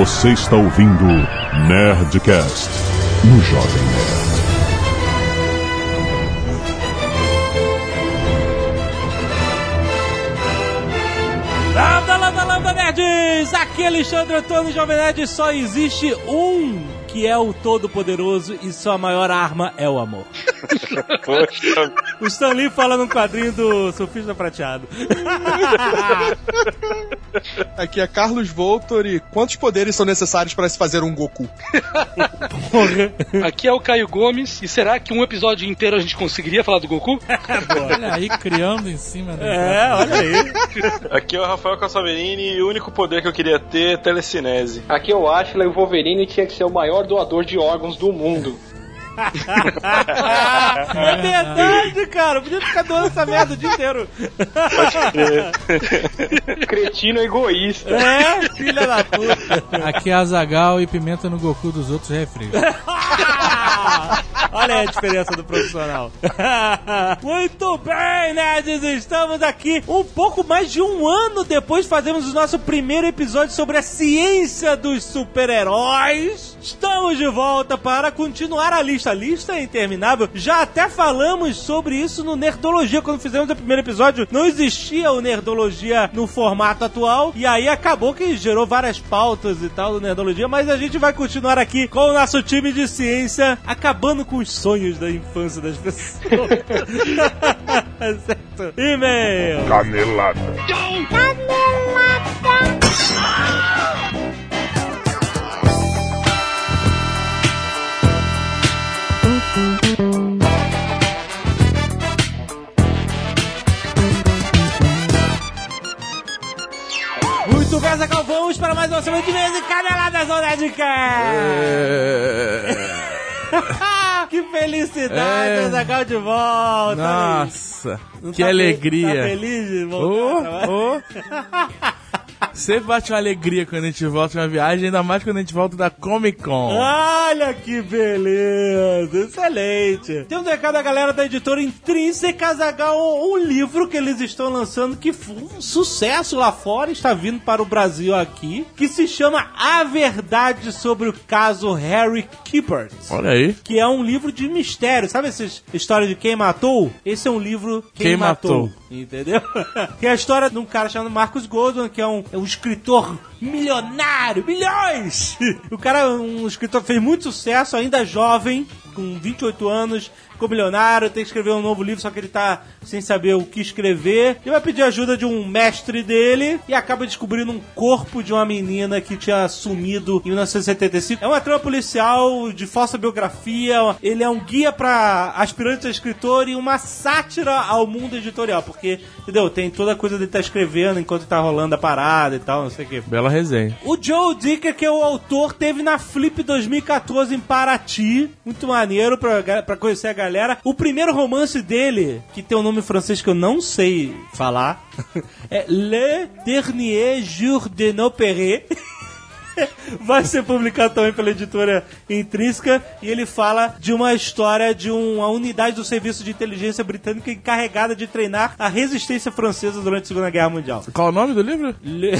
Você está ouvindo Nerdcast no Jovem Nerd. Lambda, lambda, lambda, nerds! Aqui é Alexandre Antônio Jovem Nerd. Só existe um que é o Todo-Poderoso e sua maior arma é o amor. Poxa, O Stan Lee fala num quadrinho do Surfista Prateado. Aqui é Carlos Voltor e quantos poderes são necessários para se fazer um Goku? Aqui é o Caio Gomes. E será que um episódio inteiro a gente conseguiria falar do Goku? Olha aí, criando em cima do. É, olha aí. aqui é o Rafael Cassaverini e o único poder que eu queria ter é telecinese. Aqui eu acho que o Wolverine tinha que ser o maior doador de órgãos do mundo. É verdade, cara. Podia ficar doando essa merda o dia inteiro. Cretino egoísta. É, filha da puta. Aqui é Azagal e pimenta no Goku dos outros refrios. Olha aí a diferença do profissional. Muito bem, nerds, estamos aqui um pouco mais de um ano depois fazemos o nosso primeiro episódio sobre a ciência dos super-heróis. Estamos de volta para continuar a lista. A lista é interminável. Já até falamos sobre isso no Nerdologia. Quando fizemos o primeiro episódio, não existia o Nerdologia no formato atual. E aí acabou que gerou várias pautas e tal do Nerdologia. Mas a gente vai continuar aqui com o nosso time de ciência, acabando com os sonhos da infância das pessoas. certo? E-mail. Canelada. Muito Zagal, vamos para mais uma semana de vez em Caneladas Nerdcast. que felicidade, É. Zagal de volta. Nossa, Não que tá alegria. Tá feliz de voltar? Ô, ô. Sempre bate uma alegria quando a gente volta de uma viagem, ainda mais quando a gente volta da Comic Con. Olha que beleza! Excelente! Temos um recado da galera da editora Intrínseca Zagal, um, livro que eles estão lançando que foi um sucesso lá fora, está vindo para o Brasil aqui, que se chama A Verdade sobre o caso Harry Kippert. Olha aí. Que é um livro de mistério. Sabe essas histórias de quem matou? Esse é um livro Quem, Quem matou. Matou. Entendeu? que é a história de um cara chamado Marcus Goldman, que é um, é um escritor milionário, milhões! o cara é um escritor que fez muito sucesso, ainda jovem, com 28 anos, ficou milionário, tem que escrever um novo livro, só que ele tá sem saber o que escrever. Ele vai pedir ajuda de um mestre dele e acaba descobrindo um corpo de uma menina que tinha sumido em 1975. É uma trama policial de falsa biografia, ele é um guia para aspirantes a escritor e uma sátira ao mundo editorial, porque, entendeu? Tem toda a coisa de estar escrevendo enquanto tá rolando a parada e tal, não sei o que. Bela resenha. O Joe Dicker, que é o autor, teve na Flip 2014 em Paraty. Muito maneiro pra, pra conhecer a galera. O primeiro romance dele, que tem um nome francês que eu não sei falar, é Le Dernier Jour de Perret. Vai ser publicado também pela editora Intrínseca e ele fala de uma história de uma unidade do serviço de inteligência britânica encarregada de treinar a resistência francesa durante a Segunda Guerra Mundial. Qual o nome do livro? Le,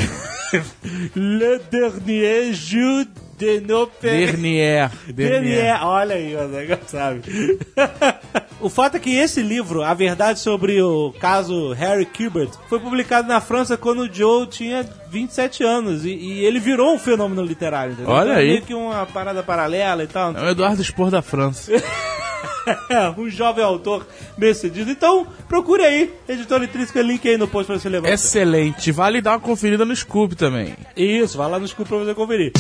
Le dernier jour de nos pères. Dernier. Dernier. Olha aí, o negócio sabe. o fato é que esse livro, A Verdade sobre o caso Harry Kubert, foi publicado na França quando o Joe tinha 27 anos e, e ele virou um fenômeno literário. Entendeu? Olha Então é aí. meio que uma parada paralela e tal. É o Eduardo Spor da França. um jovem autor bem sucedido. Então, procure aí, editora intrínseca, link aí no post pra você levar. Excelente. Vale dar uma conferida no Scoop também. Isso, vai lá no Scoop pra você conferir.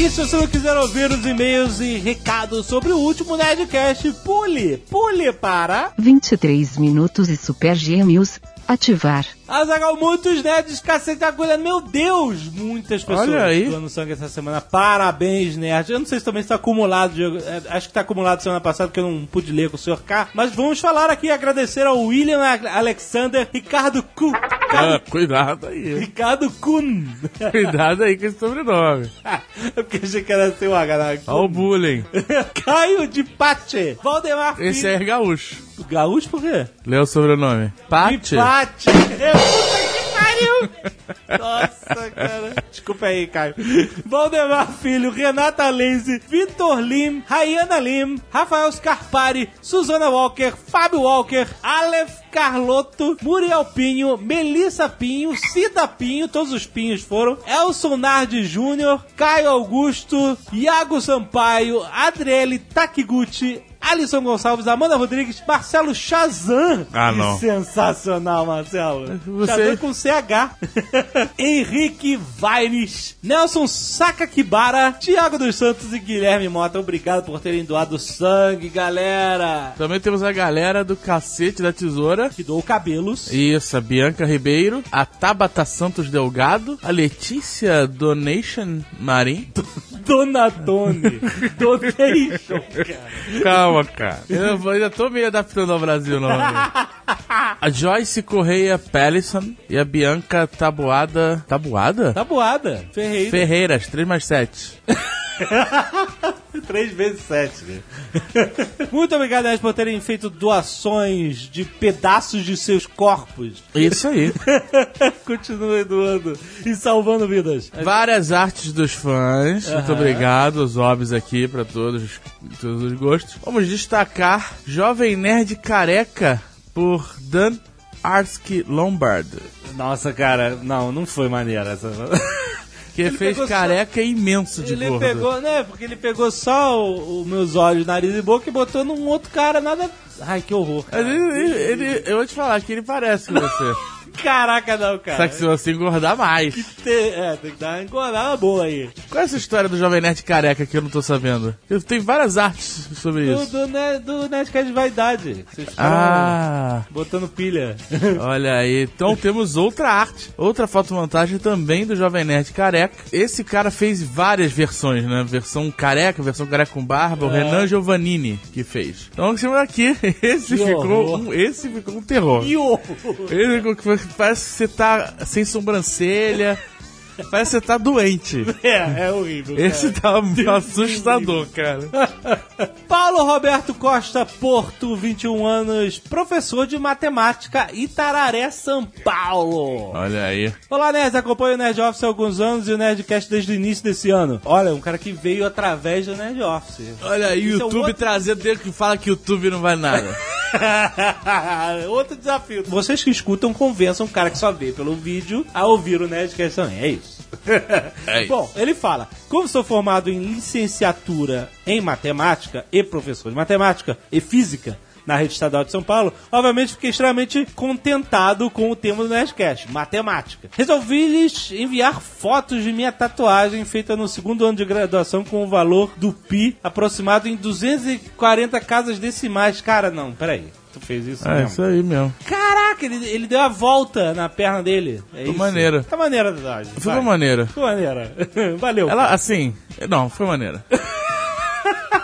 E se você não quiser ouvir os e-mails e recados sobre o último Nerdcast, pule, pule para... 23 minutos e Super Gêmeos. Ativar. Azagal, muitos nerds cacete agulha. Meu Deus, muitas pessoas Olha aí. doando sangue essa semana. Parabéns, nerds. Eu não sei se também está acumulado, Diego. É, Acho que está acumulado semana passada, porque eu não pude ler com o senhor K. Mas vamos falar aqui, agradecer ao William Alexander, Ricardo Kuhn. Ah, cuidado aí. Ricardo Kuhn. Cuidado aí com esse sobrenome. É porque achei que era seu H. né? Olha o bullying. Caio de Pache. Valdemar Filho. Esse é gaúcho. Gaúcho por quê? Lê o sobrenome. Pate? Pariu! Nossa, cara. Desculpa aí, Caio. Valdemar Filho, Renata Lenze, Vitor Lim, Rayana Lim, Rafael Scarpari, Suzana Walker, Fábio Walker, Aleph Carlotto, Muriel Pinho, Melissa Pinho, Cida Pinho, todos os Pinhos foram, Elson Nardi Júnior, Caio Augusto, Iago Sampaio, Adriele Takiguchi, Alisson Gonçalves, Amanda Rodrigues, Marcelo Shazam. Ah, Que não. Sensacional, Marcelo. Você- Shazam com CH. Henrique Vaires, Nelson Sakakibara, Thiago dos Santos e Guilherme Mota. Obrigado por terem doado sangue, galera. Também temos a galera do Cacete da Tesoura. Que doou cabelos. Isso, a Bianca Ribeiro, a Tabata Santos Delgado, a Letícia Donation Marim. Donatone. Donation, cara. Calma, cara. Eu ainda tô meio adaptando ao Brasil, não. A Joyce Correia Pellison e a Bianca Tabuada. Tabuada? Tabuada. Ferreira. Ferreiras, 3 mais 7. 3 vezes 7, né? Muito obrigado, aliás, por terem feito doações de pedaços de seus corpos. Isso aí. Continue doando e salvando vidas. Várias artes dos fãs. Muito obrigado, os hobbies aqui pra todos, todos os gostos. Vamos destacar Jovem Nerd Careca por Dan Arsky Lombard. Nossa, cara, não, não foi maneira essa. Que Ele fez pegou só- careca imenso de Ele gordo. pegou, né? Porque ele pegou só os meus olhos, nariz e boca e botou num outro cara, nada. Ai, que horror. Ele- ele- eu vou te falar que ele parece com você. Caraca, não, cara. Só que se você engordar mais. Tem- é, tem que dar uma engordada boa aí. Qual é essa história do Jovem Nerd Careca que eu não tô sabendo? Eu tenho várias artes sobre Do, isso. do, né, do Nerdcast de Vaidade. Vocês Ah, botando pilha. olha aí. Então temos outra arte, outra fotomontagem também do Jovem Nerd Careca. Esse cara fez várias versões, né? Versão careca, versão careca com barba, o Renan Giovannini que fez. Então temos aqui, esse Que ficou, horror. um, esse ficou um terror. E o... Ele ficou que parece que você tá sem sobrancelha. Parece que você tá doente. É, é horrível. cara. Esse tá assustador, cara. Paulo Roberto Costa Porto, 21 anos, professor de matemática, Itararé, São Paulo. Olha aí. Olá, Nerd. Acompanho o Nerd Office há alguns anos e o Nerdcast desde o início desse ano. Olha, um cara que veio através do Nerd Office. Olha aí, Isso é YouTube outro- trazendo dele que fala que YouTube não vale nada. Outro desafio. Vocês que escutam, convençam o cara que só vê pelo vídeo a ouvir o Nerdcast também. É isso. É isso. Bom, ele fala: Como sou formado em licenciatura em matemática e professor de matemática e física na rede estadual de São Paulo, obviamente fiquei extremamente contentado com o tema do Nerdcast, matemática. Resolvi lhes enviar fotos de minha tatuagem feita no segundo ano de graduação com o valor do PI aproximado em 240 casas decimais. Cara, não, peraí. Tu fez isso É mesmo? isso aí mesmo. Caraca, ele, ele deu a volta na perna dele. É Foi isso. maneiro. Tá maneira tatuagem. Foi maneira. Foi maneira. Valeu. Ela, assim, não, foi maneira.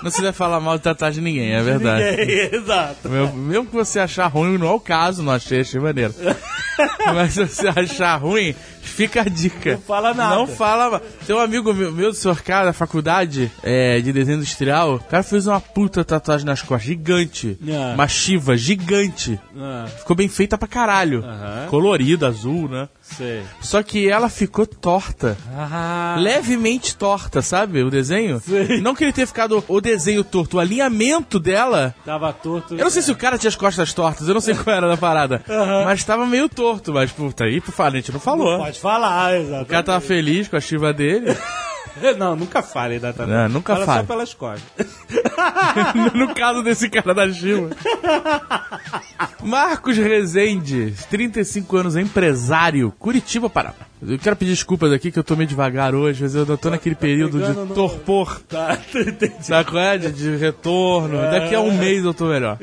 Não se deve falar mal de tatuagem de ninguém, é verdade. É, exato. Mesmo que você achar ruim, não é o caso, não achei, achei maneiro. Mas se você achar ruim, fica a dica. Não fala nada. Não fala. Tem um amigo meu, meu do senhor cara da faculdade é, de desenho industrial. O cara fez uma puta tatuagem nas costas, gigante. Ah. Uma chiva gigante. Ah, Ficou bem feita pra caralho. Aham. Colorida, azul, né? sei. Só que ela ficou torta. Ah, Levemente torta, sabe? O desenho. Sei. Não que ele tenha ficado o desenho torto, o alinhamento dela. tava torto. Eu não sei se o cara tinha as costas tortas, eu não sei qual era da parada. Mas tava meio torto, mas puta, aí pro falar, a gente não falou. Pode falar, exato. O cara tava feliz com a chiva dele. Não, nunca fale da tatuagem. É, nunca Fala fale. só pelas costas. no caso desse cara da chiva. Marcos Rezende, 35 anos, empresário, Curitiba, Paraná. Eu quero pedir desculpas aqui que eu tô meio devagar hoje, mas eu tô naquele período pegando de no- torpor. Tá, entendi. Qual é? De, de retorno. Daqui a um mês eu tô melhor.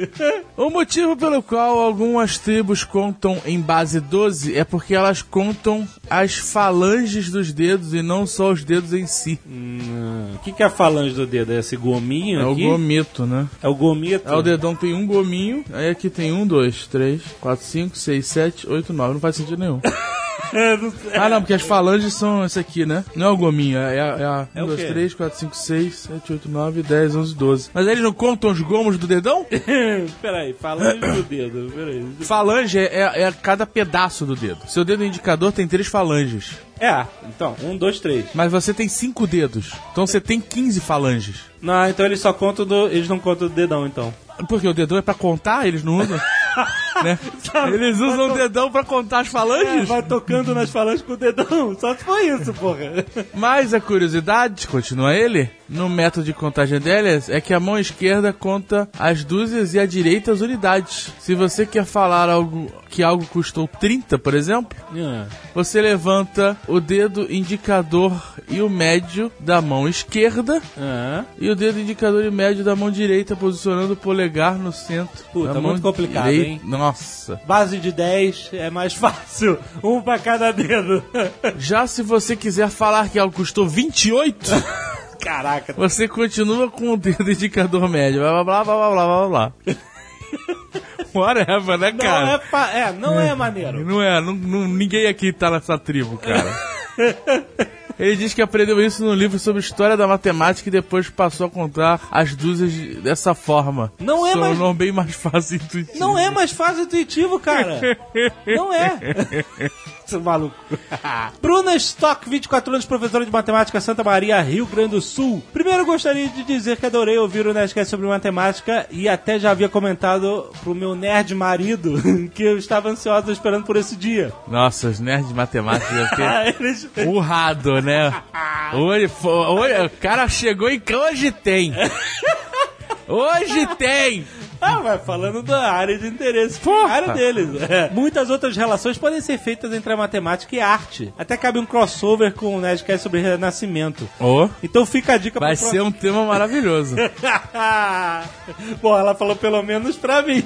O motivo pelo qual algumas tribos contam em base 12 é porque elas contam as falanges dos dedos e não só os dedos em si. Hum, O que, que é a falange do dedo? É esse gominho É o aqui? gomito, né? É o gomito. Aí o dedão tem um gominho, aí aqui tem um, dois, três, quatro, cinco, seis, sete, oito, nove. Não faz sentido nenhum. É. Ah, não, porque as falanges são esse aqui, né? Não é o gominho, é, é, é a É 1, o 2, quê? 3, 4, 5, 6, 7, 8, 9, 10, 11, 12. Mas eles não contam os gomos do dedão? Peraí, falando do dedo, peraí. Falange é, é cada pedaço do dedo. Seu dedo indicador tem três falanges. É, então, um, dois, três. Mas você tem cinco dedos. Então você tem 15 falanges. Não, então eles só contam do. Eles não contam do dedão, então. Porque o dedão é pra contar, eles não usam. né? Eles usam o dedão pra contar as É, falanges. vai tocando nas falanges com o dedão. Só se foi isso, porra. Mas a curiosidade, continua ele, no método de contagem deles, é que a mão esquerda conta as dúzias e a direita as unidades. Se você quer falar algo que algo custou 30, por exemplo, você levanta o dedo indicador e o médio da mão esquerda Ah, e o dedo indicador e médio da mão direita, posicionando o polegar no centro. Puta, da mão muito complicado, direita. hein? Nossa. Base de 10 é mais fácil. Um pra cada dedo. Já se você quiser falar que algo custou 28, Caraca. você continua com o dedo indicador médio. Blá blá blá blá blá blá blá. Whatever, né, Não cara? é, pa- é, não é maneiro. Não é, não- não- ninguém aqui tá nessa tribo, cara. Ele diz que aprendeu isso no livro sobre história da matemática e depois passou a contar as dúzias de- dessa forma. Não é São mais- não bem mais fácil e intuitivo. Não é mais fácil e intuitivo, cara. Não é. Seu maluco. Bruna Stock, 24 anos, professora de matemática, Santa Maria, Rio Grande do Sul. Primeiro gostaria de dizer que adorei ouvir o Nerdcast sobre matemática e até já havia comentado pro meu nerd marido que eu estava ansiosa esperando por esse dia. Nossa, os nerds de matemática Ah, eles... urrado, né? Hoje, fo- hoje, o cara chegou e hoje tem. Hoje tem! Ah, vai falando da área de interesse, Porra! a área deles. É. Muitas outras relações podem ser feitas entre a matemática e a arte. Até cabe um crossover com o Nerdcast sobre renascimento. Ô, Então fica a dica vai pro ser um tema maravilhoso. Bom, ela falou pelo menos pra mim.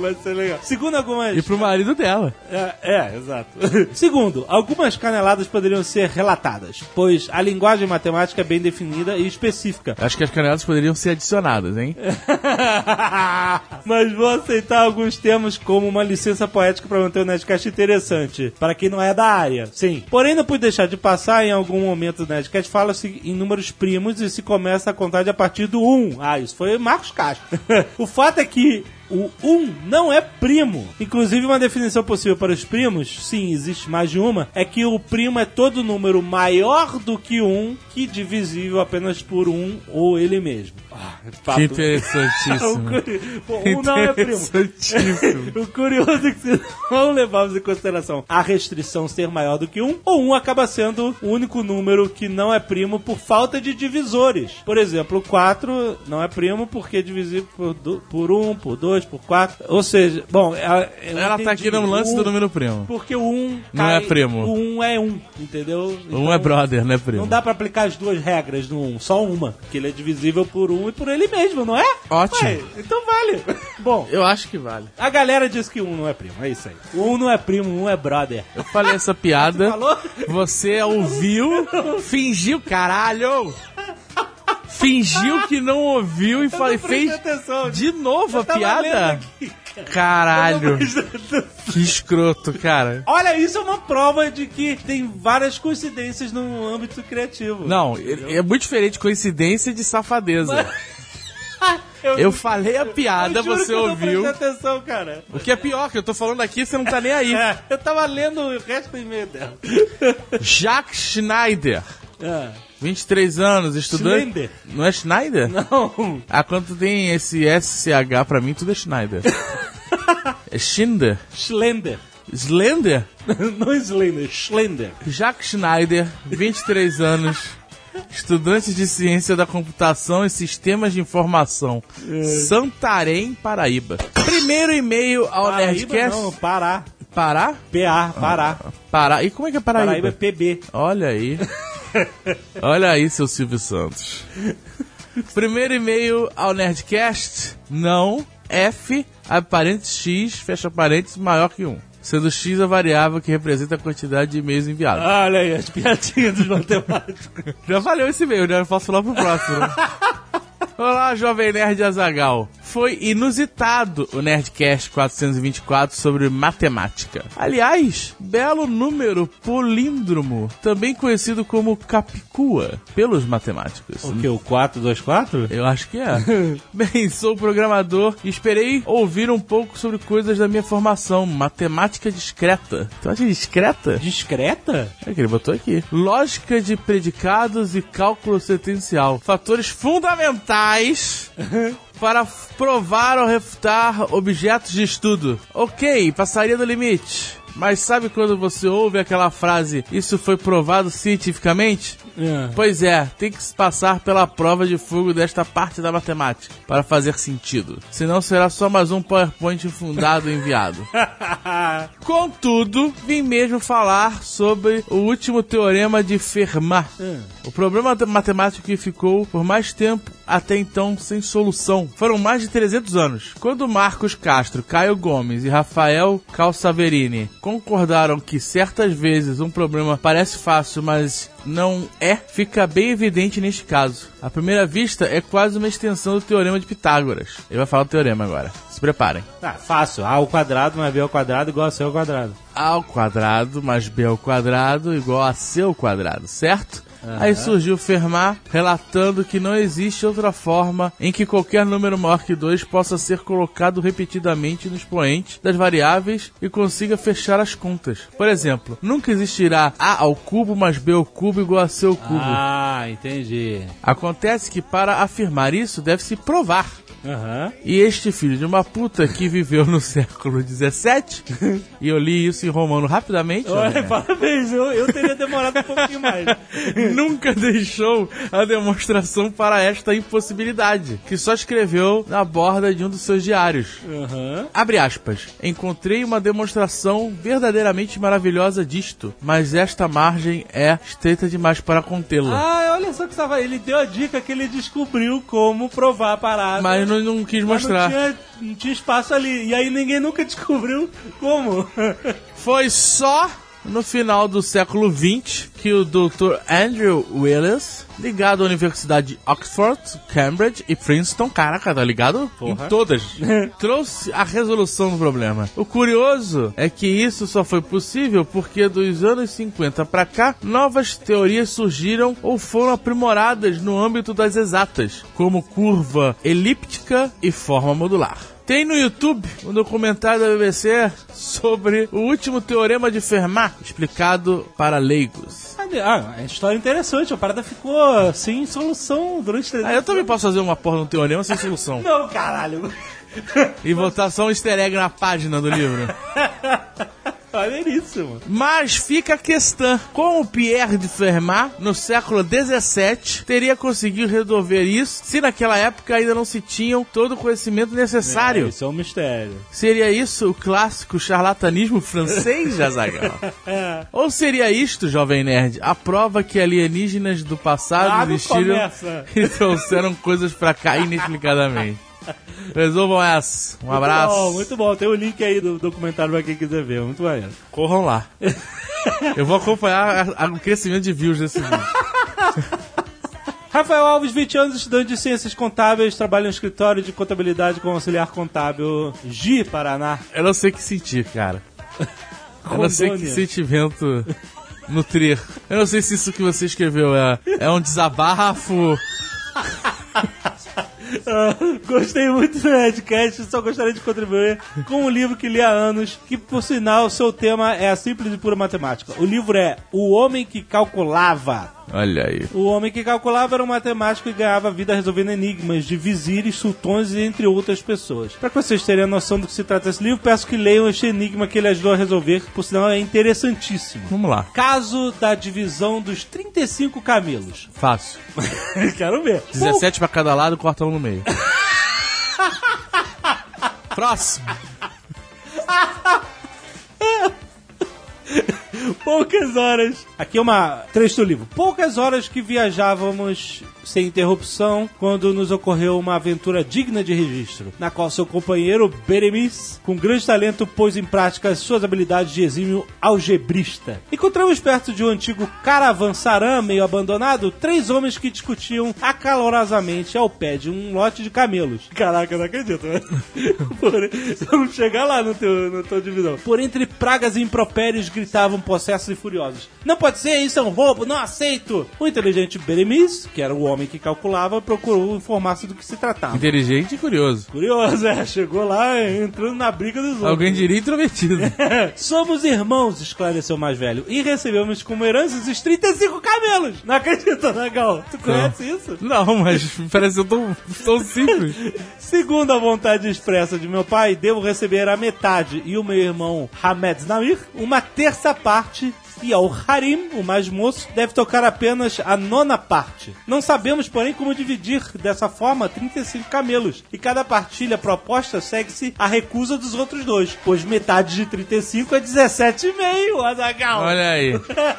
Vai ser legal. Segundo algumas. E pro marido dela. É, é, exato. Segundo, algumas caneladas poderiam ser relatadas, pois a linguagem matemática é bem definida e específica. Acho que as caneladas poderiam ser adicionadas, hein? Mas vou aceitar alguns termos como uma licença poética para manter o Nerdcast interessante, para quem não é da área. Sim. Porém, não pude deixar de passar em algum momento do Nerdcast, fala-se em números primos e se começa a contagem a partir do 1. Ah, isso foi Marcos Castro. o fato é que o 1 não é primo. Inclusive, uma definição possível para os primos, sim, existe mais de uma, é que o primo é todo número maior do que 1 que divisível apenas por 1 ou ele mesmo. Ah, papo- Que o interessantíssimo. curi... Pô, um não é primo. O curioso é que se não levarmos em consideração a restrição ser maior do que um, ou um acaba sendo o único número que não é primo por falta de divisores. Por exemplo, o 4 não é primo porque é divisível por, du- por 1, por 2, por 4. Ou seja, bom, ela, eu Ela tá aqui no lance O do um- número primo. Porque o 1 Não é primo. O 1 é 1, entendeu? Um é brother, né, primo? Não dá pra aplicar as duas regras no 1, só uma. Que ele é divisível por 1 e por ele mesmo, não é? Ótimo. Ué, então vale. Bom, Eu acho que vale. a galera diz que 1 não é primo, é isso aí. O 1 não é primo, um é brother. Eu falei essa piada. Falou? Você ouviu, fingiu, caralho! Fingiu que não ouviu e falei, fez atenção. de novo a piada? Caralho, que escroto, cara. Olha, isso é uma prova de que tem várias coincidências no âmbito criativo. Não, é é muito diferente de coincidência de safadeza. Eu falei a piada, eu você eu ouviu. prestei atenção, cara. O que é pior, que eu tô falando aqui, você não tá nem aí. É, eu tava lendo o resto do e-mail dela. Jacques Schneider, É. 23 anos, estudante. Schneider. Não é Schneider? Não. Ah, quando tem esse SCH pra mim, tudo é Schneider. é Schinder? Schlender. Slender? Não Slender, Schlender. Jacques Schneider, 23 anos, estudante de ciência da computação e sistemas de informação, Santarém, Paraíba. Primeiro e-mail ao Paraíba Nerdcast. não, Pará. Pará? PA, Pará. Pará. E como é que é Paraíba? Paraíba é PB. Olha aí. Olha aí, seu Silvio Santos. Primeiro e-mail ao Nerdcast. Não. F, abre parênteses X, fecha parênteses, maior que 1. Sendo X a variável que representa a quantidade de e-mails enviados. Olha aí, as piadinhas dos matemáticos. Já valeu esse e-mail, né? Eu posso falar pro próximo. né? Olá, Jovem Nerd Azagal. Foi inusitado o Nerdcast 424 sobre matemática. Aliás, belo número políndromo, também conhecido como Capicua pelos matemáticos. O que? O 424? Eu acho que é. Bem, sou programador e esperei ouvir um pouco sobre coisas da minha formação, matemática discreta. Tu acha discreta? Discreta? É que ele botou aqui. Lógica de predicados e cálculo sequencial. Fatores fundamentais para provar ou refutar objetos de estudo. Ok, passaria do limite. Mas sabe quando você ouve aquela frase, isso foi provado cientificamente? É. Pois é, tem que passar pela prova de fogo desta parte da matemática para fazer sentido. Senão será só mais um PowerPoint infundado enviado. Contudo, vim mesmo falar sobre o último teorema de Fermat. O problema matemático que ficou por mais tempo até então sem solução. Foram mais de 300 anos. Quando Marcos Castro, Caio Gomes e Rafael Calsaverini concordaram que certas vezes um problema parece fácil, mas não é, fica bem evidente neste caso. À primeira vista, é quase uma extensão do teorema de Pitágoras. Ele vai falar o teorema agora. Se preparem. Tá, fácil. A ao quadrado mais B ao quadrado igual a C ao quadrado. A ao quadrado mais B ao quadrado igual a C ao quadrado, certo? Aí surgiu Fermat relatando que não existe outra forma em que qualquer número maior que 2 possa ser colocado repetidamente no expoente das variáveis e consiga fechar as contas. Por exemplo, nunca existirá A ao cubo mais B ao cubo igual a C ao cubo. Ah, entendi. Acontece que para afirmar isso deve-se provar. Aham. E este filho de uma puta que viveu no século XVII, e eu li isso em romano rapidamente, Olha, né? parabéns, eu, eu teria demorado um pouquinho mais. nunca deixou a demonstração para esta impossibilidade, que só escreveu na borda de um dos seus diários. Aham. Abre aspas. Encontrei uma demonstração verdadeiramente maravilhosa disto, mas esta margem é estreita demais para contê-la. Ah, olha só que estava. Ele deu a dica que ele descobriu como provar a parada. mas não, não quis mostrar. Não tinha, não tinha espaço ali. E aí ninguém nunca descobriu como. Foi só no final do século XX que o Dr. Andrew Willis, ligado à Universidade de Oxford, Cambridge e Princeton, caraca, tá ligado? Porra. Em todas, trouxe a resolução do problema. O curioso é que isso só foi possível porque dos anos 50 pra cá, novas teorias surgiram ou foram aprimoradas no âmbito das exatas, como curva elíptica e forma modular. Tem no YouTube um documentário da BBC sobre o último teorema de Fermat, explicado para leigos. Ah, é história interessante. A parada ficou sem solução durante três Ah, eu também posso fazer uma porra no teorema sem solução. Não, caralho. E botar só um easter egg na página do livro. Maneiríssimo. Mas fica a questão: como Pierre de Fermat, no século XVII, teria conseguido resolver isso se naquela época ainda não se tinham todo o conhecimento necessário? É, isso é um mistério. Seria isso o clássico charlatanismo francês, Jazagal? Ou seria isto, jovem nerd, a prova que alienígenas do passado Ah, existiram e trouxeram coisas pra cá inexplicadamente? Resolvam essa. Um abraço. Muito bom, muito bom. Tem o link aí do documentário pra quem quiser ver. Muito maneiro. Corram lá. Eu vou acompanhar a- a- o crescimento de views desse vídeo. Rafael Alves, 20 anos, estudante de ciências contábeis, trabalha no escritório de contabilidade com auxiliar contábil Gi, Paraná. Eu não sei o que sentir, cara. Eu não sei que sentimento nutrir. Eu não sei se isso que você escreveu é, é um desabafo. Ah, Gostei muito do Nerdcast, só gostaria de contribuir com um livro que li há anos, que por sinal seu tema é a simples e pura matemática. O livro é O Homem que Calculava. Olha aí. O homem que calculava era um matemático e ganhava vida resolvendo enigmas de vizires, sultões e entre outras pessoas. Para que vocês terem a noção do que se trata esse livro, peço que leiam este enigma que ele ajudou a resolver, por sinal é interessantíssimo. Vamos lá. Caso da divisão dos 35 camelos. Fácil. Quero ver. 17 pra cada lado, corta um no meio. Próximo. Poucas horas. Aqui é uma trecho do livro. Poucas horas que viajávamos sem interrupção quando nos ocorreu uma aventura digna de registro, na qual seu companheiro Beremis, com grande talento, pôs em prática as suas habilidades de exímio algebrista. Encontramos perto de um antigo caravansaram meio abandonado três homens que discutiam acalorosamente ao pé de um lote de camelos. Caraca, eu não acredito, né? Por... Vamos chegar lá no teu, no teu divisão. Por entre pragas e impropérios gritavam possessos e furiosos. Não pode ser, isso é um roubo, não aceito! O inteligente Beremis, que era o homem que calculava, procurou informar-se do que se tratava. Inteligente e curioso. Curioso, é, chegou lá entrando na briga dos outros. Alguém diria intrometido. Somos irmãos, esclareceu o mais velho, e recebemos como heranças os 35 camelos. Não acredita, Nagal? Tu conhece isso? Não, mas parece tão, tão simples. Segundo a vontade expressa de meu pai, devo receber a metade e o meu irmão Hamed Namir uma terça parte e ao Harim, o mais moço, deve tocar apenas a nona parte. Não sabemos, porém, como dividir dessa forma 35 camelos, e cada partilha proposta segue-se a recusa dos outros dois, pois metade de 35 é 17,5, Azagal. Olha aí.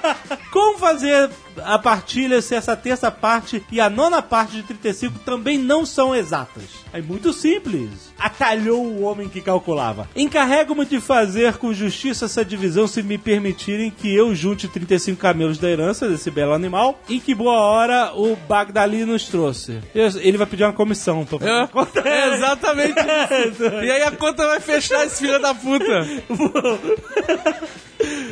Como fazer a partilha se essa terça parte e a nona parte de 35 também não são exatas? É muito simples. Atalhou o homem que calculava. Encarrego-me de fazer com justiça essa divisão se me permitirem que eu junte 35 camelos da herança desse belo animal. Em que boa hora o Bagdali nos trouxe. Ele vai pedir uma comissão. Pra... É, é exatamente isso. E aí a conta vai fechar esse filho da puta.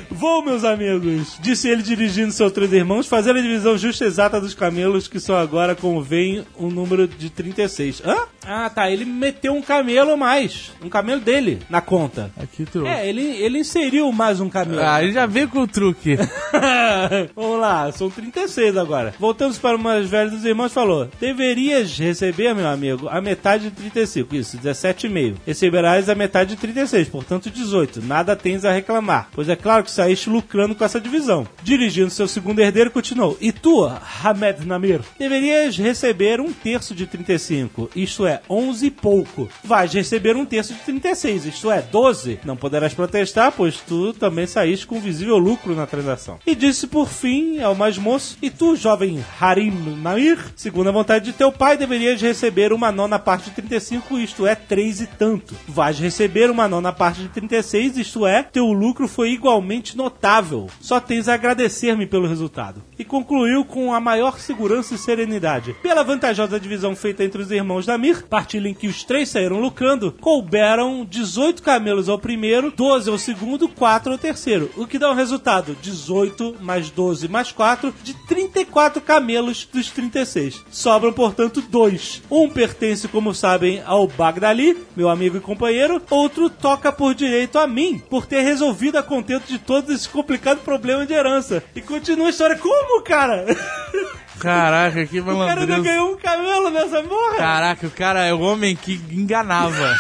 Vou, meus amigos, disse ele dirigindo seus três irmãos, fazer a divisão justa e exata dos camelos, que são agora, como vem, um número de 36. Hã? Ah, tá. Ele meteu um camelo a mais. Um camelo dele na conta. Aqui trouxe. É, ele, ele inseriu mais um camelo. Ah, ele já veio com o truque. Vamos lá, são 36 agora. Voltamos para o mais velho dos irmãos falou: Deverias receber, meu amigo, a metade de 35. Isso, 17,5. Receberás a metade de 36, portanto 18. Nada tens a reclamar, pois é claro que saíste lucrando com essa divisão. Dirigindo seu segundo herdeiro, continuou: E tu, Hamed Namir, deverias receber um terço de 35, isto é, 11 e pouco. Vais receber um terço de 36, isto é, 12. Não poderás protestar, pois tu também saíste com visível lucro na transação. E disse por fim ao mais moço: E tu, jovem Harim Namir, segundo a vontade de teu pai, deverias receber uma nona parte de 35, isto é, 3 e tanto. Vais receber uma nona parte de 36, isto é, teu lucro foi igualmente notável. Só tens a agradecer-me pelo resultado. E concluiu com a maior segurança e serenidade. Pela vantajosa divisão feita entre os irmãos Namir, partilha em que os três saíram lucrando, couberam 18 camelos ao primeiro, 12 ao segundo, 4 ao terceiro. O que dá um resultado: 18 mais 12 mais 4, de 34 camelos dos 36. Sobram, portanto, dois. Um pertence, como sabem, ao Bagdali, meu amigo e companheiro, outro toca por direito a mim, por ter resolvido a contento de todo esse complicado problema de herança. E continua a história. Como, cara? Caraca, que O cara malandro. ganhou um camelo nessa porra. Caraca, o cara é o homem que enganava.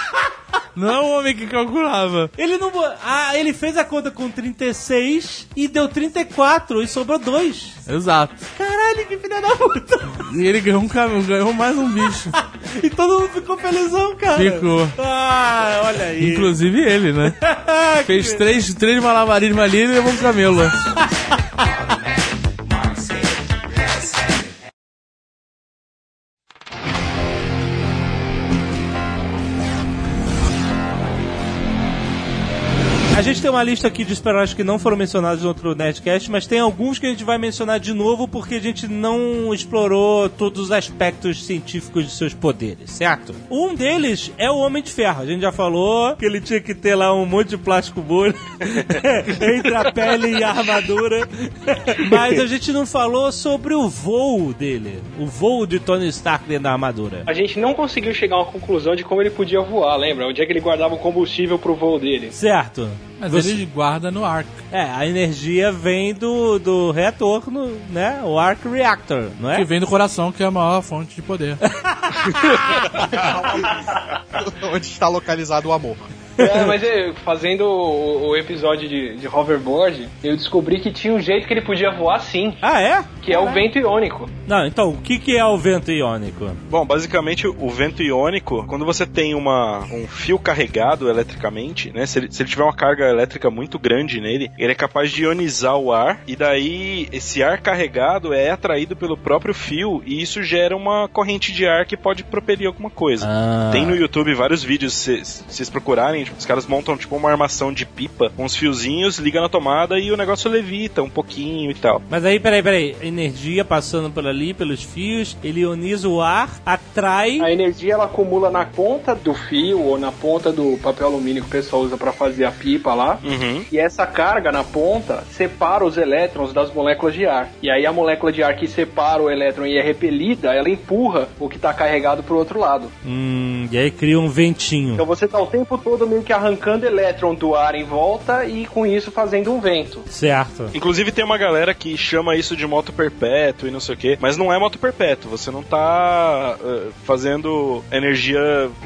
Não é o homem que calculava. Ele não. Ah, ele fez a conta com 36 e deu 34 e sobrou 2. Exato. Caralho, que filha da puta. E ele ganhou um camelo, ganhou mais um bicho. E todo mundo ficou felizão, cara. Ficou. Ah, olha aí. Inclusive ele, né? Fez três, três malabarismos ali e levou um camelo. gente tem uma lista aqui de personagens que não foram mencionados no outro Nerdcast, mas tem alguns que a gente vai mencionar de novo porque a gente não explorou todos os aspectos científicos de seus poderes, certo? Um deles é o Homem de Ferro. A gente já falou que ele tinha que ter lá um monte de plástico bolha entre a pele e a armadura. Mas a gente não falou sobre o voo dele. O voo de Tony Stark dentro da armadura. A gente não conseguiu chegar a uma conclusão de como ele podia voar, lembra? Onde é que ele guardava o combustível pro voo dele? Certo. Mas Você- ele guarda no arco. É, a energia vem do, do reator, no, né? O Arc Reactor, não é? Que vem do coração, que é a maior fonte de poder. Onde está localizado o amor. É, mas é, fazendo o, o episódio de, de hoverboard, eu descobri que tinha um jeito que ele podia voar sim, Ah, é? que é o vento iônico. Não, então, o que, que é o vento iônico? Bom, basicamente o vento iônico, quando você tem uma, um fio carregado eletricamente, né? Se ele, se ele tiver uma carga elétrica muito grande nele, ele é capaz de ionizar o ar e daí esse ar carregado é atraído pelo próprio fio e isso gera uma corrente de ar que pode propelir alguma coisa. Ah. Tem no YouTube vários vídeos, se se vocês procurarem, tipo, os caras montam tipo uma armação de pipa com uns fiozinhos, liga na tomada e o negócio levita um pouquinho e tal. Mas aí, peraí, peraí. Energia passando por ali, pelos fios, ele ioniza o ar, atrai. A energia ela acumula na ponta do fio ou na ponta do papel alumínio que o pessoal usa pra fazer a pipa lá. Uhum. E essa carga na ponta separa os elétrons das moléculas de ar. E aí a molécula de ar que separa o elétron e é repelida, ela empurra o que está carregado pro outro lado. Hum, e aí cria um ventinho. Então você tá o tempo todo meio que arrancando elétron do ar em volta e com isso fazendo um vento. Certo. Inclusive tem uma galera que chama isso de moto perpétuo e não sei o que, mas não é moto perpétuo, você não tá eh, fazendo energia,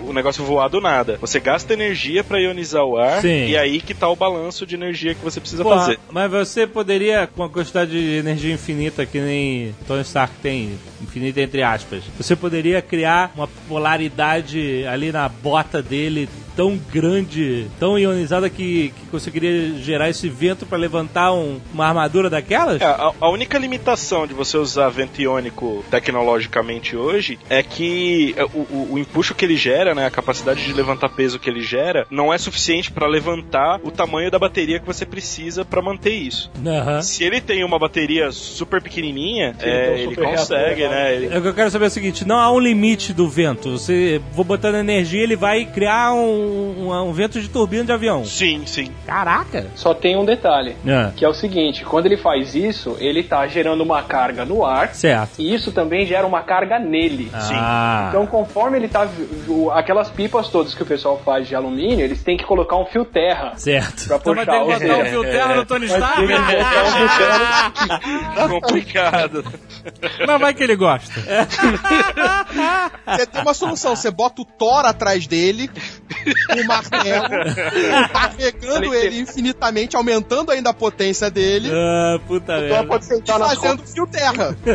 o negócio voar do nada. Você gasta energia pra ionizar o ar Sim. e aí que tá o balanço de energia que você precisa Porra, fazer. mas você poderia, com a quantidade de energia infinita que nem Tony Stark tem, infinita entre aspas, você poderia criar uma polaridade ali na bota dele tão grande, tão ionizada que, que conseguiria gerar esse vento pra levantar um- uma armadura daquelas? É, a, a única limitação de você usar vento iônico tecnologicamente hoje é que é, o, o, o empuxo que ele gera, né, a capacidade de levantar peso que ele gera, não é suficiente para levantar o tamanho da bateria que você precisa para manter isso. Aham. Se ele tem uma bateria super pequenininha, ele é, um ele super consegue, reator, né? ele- É o que eu quero saber é o seguinte, não há um limite do vento. Você vou botando energia, ele vai criar um, um, um vento de turbina de avião. Sim, sim. Caraca! Só tem um detalhe, É. que é o seguinte, quando ele faz isso, ele tá gerando uma carga no ar Certo. e isso também gera uma carga nele. Ah. Então, conforme ele tá. Aquelas pipas todas que o pessoal faz de alumínio, eles têm que colocar um fio terra Certo. pra Então vai puxar ter que botar o fio terra no Tony Stark? Um. Complicado. Mas vai que ele gosta. Você tem uma solução, você bota o Thor atrás dele, com o martelo, carregando ele infinitamente, aumentando ainda a potência dele, Ah, puta Então merda. pode e sentar nas fazendo fio terra.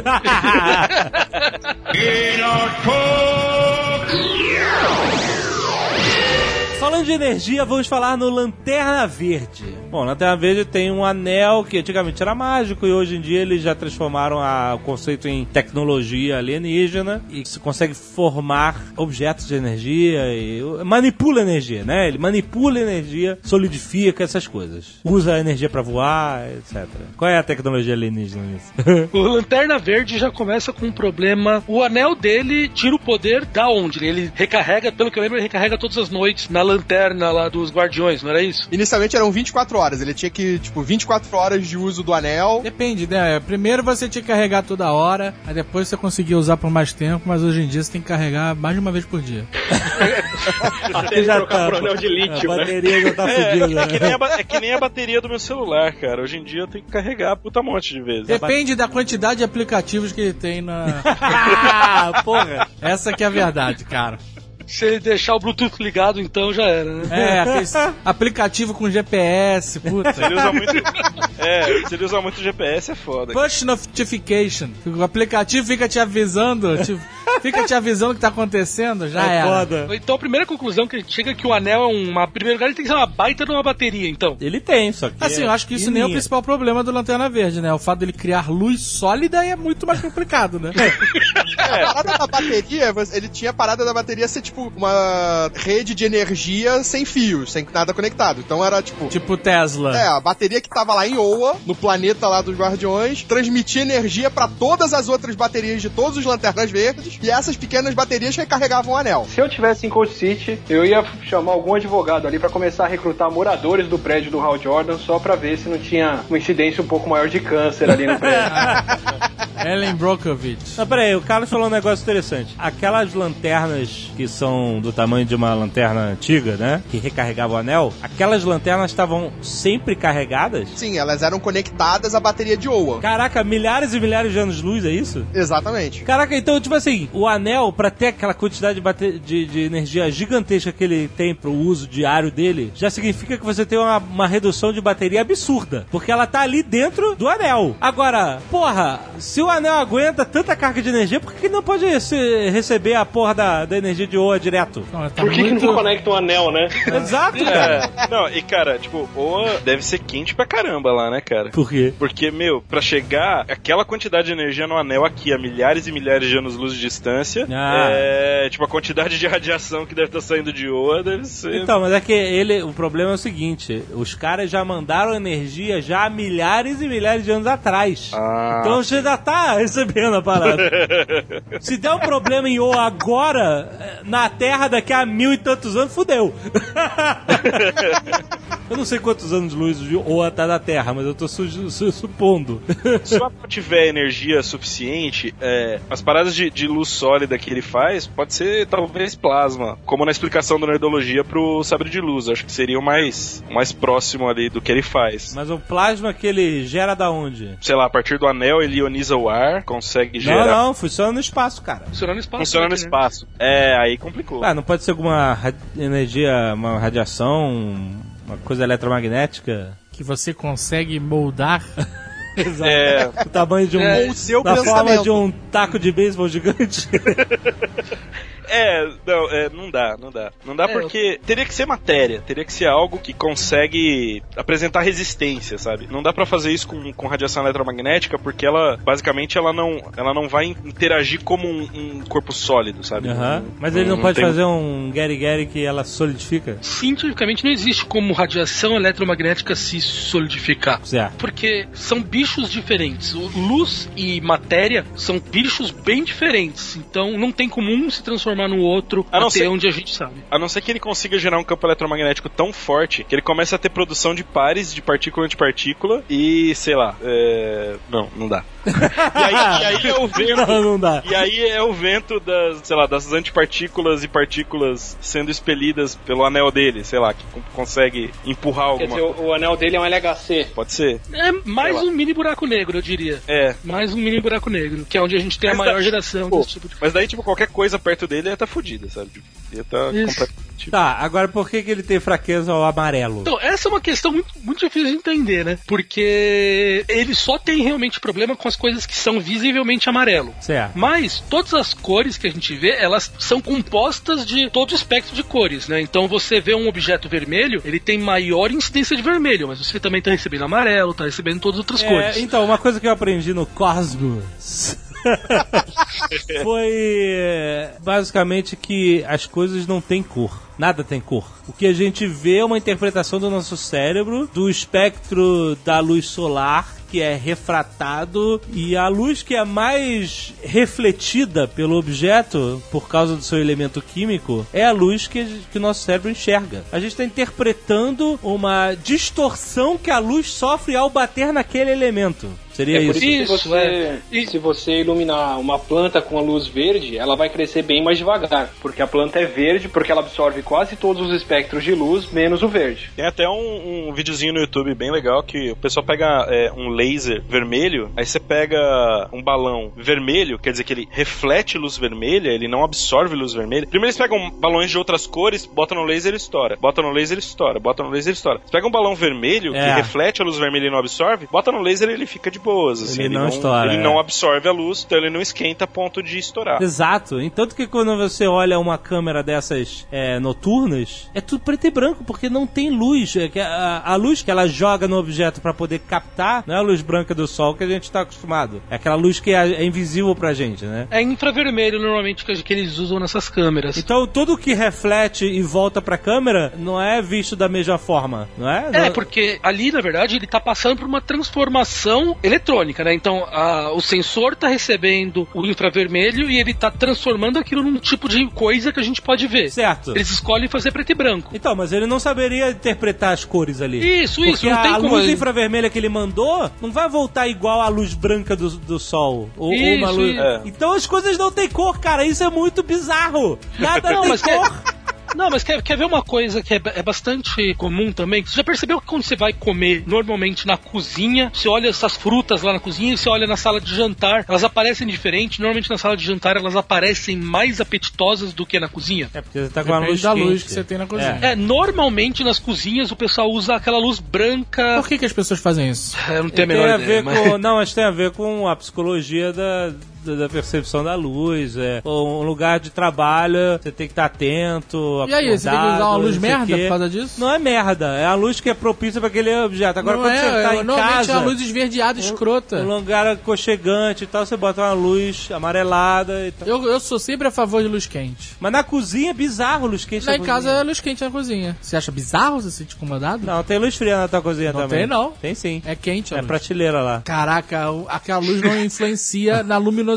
Falando de energia, vamos falar no Lanterna Verde. Bom, Lanterna Verde tem um anel que antigamente era mágico e hoje em dia eles já transformaram a- o conceito em tecnologia alienígena e se consegue formar objetos de energia e manipula energia, né? Ele manipula energia, solidifica essas coisas. Usa a energia pra voar, etc. Qual é a tecnologia alienígena nisso? O Lanterna Verde já começa com um problema. O anel dele tira o poder da onde? Ele recarrega, pelo que eu lembro, ele recarrega todas as noites na lanterna lá dos Guardiões, não era isso? Inicialmente eram 24 horas, ele tinha que, tipo, 24 horas de uso do anel. Depende, né? Primeiro você tinha que carregar toda hora, aí depois você conseguia usar por mais tempo, mas hoje em dia você tem que carregar mais de uma vez por dia. Até ele trocar pro anel de a lítio, né? bateria já tá É, fudida. é que nem a, ba- é que nem a bateria do meu celular, cara. Hoje em dia eu tenho que carregar puta monte de vezes. Depende da quantidade de aplicativos que ele tem na. ah, porra! Essa que é a verdade, cara. Se ele deixar o Bluetooth ligado, então já era, né? É, aplicativo com GPS, puta. Se ele usa muito. É, se ele usa muito GPS é foda. Push notification. O aplicativo fica te avisando, te- fica te avisando o que tá acontecendo, já é era. foda. Então a primeira conclusão que a gente chega é que o anel é uma. Primeiro lugar, ele tem que ser uma baita de uma bateria, então. Ele tem, só que. Assim, eu acho que isso nem é o principal problema do Lanterna Verde, né? O fato dele criar luz sólida é muito mais complicado, né? A parada da bateria, ele tinha a parada da bateria ser, tipo, uma rede de energia sem fios, sem nada conectado. Então era, tipo... tipo Tesla. É, a bateria que tava lá em Oa, no planeta lá dos Guardiões, transmitia energia pra todas as outras baterias de todos os Lanternas Verdes, e essas pequenas baterias recarregavam o anel. Se eu tivesse em Cold City, eu ia chamar algum advogado ali pra começar a recrutar moradores do prédio do Hal Jordan só pra ver se não tinha uma incidência um pouco maior de câncer ali no prédio. Ellen Brokovich. Não, peraí, o Carlos falou um negócio interessante. Aquelas lanternas que são do tamanho de uma lanterna antiga, né? Que recarregava o anel, aquelas lanternas estavam sempre carregadas? Sim, elas eram conectadas à bateria de Oa. Caraca, milhares e milhares de anos de luz, é isso? Exatamente. Caraca, então, tipo assim, o anel, pra ter aquela quantidade de, bate- de, de energia gigantesca que ele tem pro uso diário dele, já significa que você tem uma, uma redução de bateria absurda. Porque ela tá ali dentro do anel. Agora, porra, se o anel aguenta tanta carga de energia, por que que não pode se- receber a porra da, da energia de Oa direto? Não, tá Por que, muito... que não conecta um anel, né? Exato, cara. É, não, e cara, tipo, Oa deve ser quente pra caramba lá, né, cara? Por quê? Porque, meu, pra chegar aquela quantidade de energia no anel aqui a milhares e milhares de anos-luz de distância, Ah. é, tipo, a quantidade de radiação que deve estar saindo de Oa deve ser... Então, mas é que ele, o problema é o seguinte: os caras já mandaram energia já há milhares e milhares de anos atrás. Ah. Então você já tá recebendo a parada. Se der um problema em O agora, na Terra daqui a mil e tantos anos, fudeu. eu não sei quantos anos de luz o Oa tá na Terra, mas eu tô su- su- supondo. Se o anel tiver energia suficiente, é, as paradas de, de luz sólida que ele faz pode ser talvez plasma, como na explicação da nerdologia pro sabre de luz. Acho que seria o mais, o mais próximo ali do que ele faz. mas o plasma que ele gera da onde? Sei lá, a partir do anel ele ioniza o ar, consegue Não, gerar. não, funciona no espaço, cara. Funciona no espaço. Funciona no né? espaço. É, aí complicou. Ah, não pode ser alguma energia, uma radiação, uma coisa eletromagnética? Que você consegue moldar. Exato. É, O tamanho de um. Com o seu na forma de um taco de beisebol gigante. é, não, é, não dá, não dá. Não dá É, porque teria que ser matéria, teria que ser algo que consegue apresentar resistência, sabe? Não dá pra fazer isso com, com radiação eletromagnética porque ela, basicamente, ela não, ela não vai interagir como um, um corpo sólido, sabe? Aham. Mas ele não, pode tem- fazer um Gary Gary que ela solidifica? Cientificamente não existe como radiação eletromagnética se solidificar. Certo. Porque são bichos diferentes. Luz e matéria são bichos bem diferentes. Então não tem como um se transformar no outro A não até ser- onde a gente sabe. A não ser que ele consiga gerar um campo eletromagnético tão forte que ele comece a ter produção de pares de partícula antipartícula e, sei lá, é... não, não dá. E aí, e aí é o vento. Não, não dá. E aí é o vento das, sei lá, das antipartículas e partículas sendo expelidas pelo anel dele, sei lá, que con- consegue empurrar Quer alguma dizer, o, o anel dele é um LHC. Pode ser. É mais um mini buraco negro, eu diria. É. Mais um mini buraco negro, que é onde a gente tem a Mas maior tá- geração Pô, desse tipo de Mas daí, tipo, qualquer coisa perto dele ia tá fudida, sabe? Ia tá completamente. Tá, agora por que, que ele tem fraqueza ao amarelo? Então, essa é uma questão muito, muito difícil de entender, né? Porque ele só tem realmente problema com as coisas que são visivelmente amarelo. Certo. Mas todas as cores que a gente vê, elas são compostas de todo o espectro de cores, né? Então você vê um objeto vermelho, ele tem maior incidência de vermelho, mas você também tá recebendo amarelo, tá recebendo todas as outras É, cores. então, uma coisa que eu aprendi no Cosmos foi é, basicamente que as coisas não têm cor. Nada tem cor. O que a gente vê é uma interpretação do nosso cérebro do espectro da luz solar que é refratado e a luz que é mais refletida pelo objeto por causa do seu elemento químico é a luz que, que o nosso cérebro enxerga. A gente está interpretando uma distorção que a luz sofre ao bater naquele elemento. Seria É por isso? isso, que Isso, você, é. Se você iluminar uma planta com a luz verde, ela vai crescer bem mais devagar. Porque a planta é verde, porque ela absorve quase todos os espectros de luz, menos o verde. Tem até um, um videozinho no YouTube bem legal que o pessoal pega é, um laser vermelho, aí você pega um balão vermelho, quer dizer que ele reflete luz vermelha, ele não absorve luz vermelha. Primeiro eles pegam balões de outras cores, botam no laser e estoura. Bota no laser e estoura. Bota no laser e estoura. Você pega um balão vermelho É. que reflete a luz vermelha e não absorve, bota no laser e ele fica de boas. assim, Ele não estoura, Ele é. não absorve a luz, então ele não esquenta a ponto de estourar. Exato. Entanto que quando você olha uma câmera dessas é, noturnas, é tudo preto e branco, porque não tem luz. É a, a luz que ela joga no objeto para poder captar não é a luz branca do sol que a gente tá acostumado. É aquela luz que é, é invisível pra gente, né? É infravermelho normalmente que, que eles usam nessas câmeras. Então tudo que reflete e volta pra câmera não é visto da mesma forma, não é? É, Não- porque ali, na verdade, ele tá passando por uma transformação eletrônica, né? Então, a- o sensor tá recebendo o infravermelho e ele tá transformando aquilo num tipo de coisa que a gente pode ver. Certo. Eles escolhem fazer preto e branco. Então, mas ele não saberia interpretar as cores ali. Isso, Porque isso, não a tem como. luz infravermelha que ele mandou não vai voltar igual à luz branca do, do sol. Ou, ou uma Isso, luz... isso. É. Então as coisas não têm cor, cara. Isso é muito bizarro. Nada Não, tem mas quer- cor. Não, mas quer, quer ver uma coisa que é, é bastante comum também? Você já percebeu que quando você vai comer normalmente na cozinha, você olha essas frutas lá na cozinha e você olha na sala de jantar, elas aparecem diferente. Normalmente na sala de jantar elas aparecem mais apetitosas do que na cozinha. É porque você tá com a luz da quente. luz que você tem na cozinha. É, normalmente nas cozinhas o pessoal usa aquela luz branca. Por que, que as pessoas fazem isso? Eu não tenho a Tem menor a ideia. ver mas- com. Não, mas tem a ver com a psicologia da. Da- percepção da luz, é. Um lugar de trabalho, você tem que estar atento. E aí, você tem que usar uma acordado, luz não merda por causa disso? Não é merda, é a luz que é propícia para aquele objeto. Agora, não quando é, você tá é, em normalmente casa, é uma luz esverdeada, escrota. um lugar aconchegante e tal, você bota uma luz amarelada e tal. Eu, eu sou sempre a favor de luz quente. Mas na cozinha é bizarro luz quente Lá na em cozinha. casa é luz quente na cozinha. Você acha bizarro? Você se sente incomodado? Não, tem luz fria na tua cozinha Não também. tem, não. Tem sim. É quente a É luz. prateleira lá. Caraca, aquela luz não influencia na luminosidade.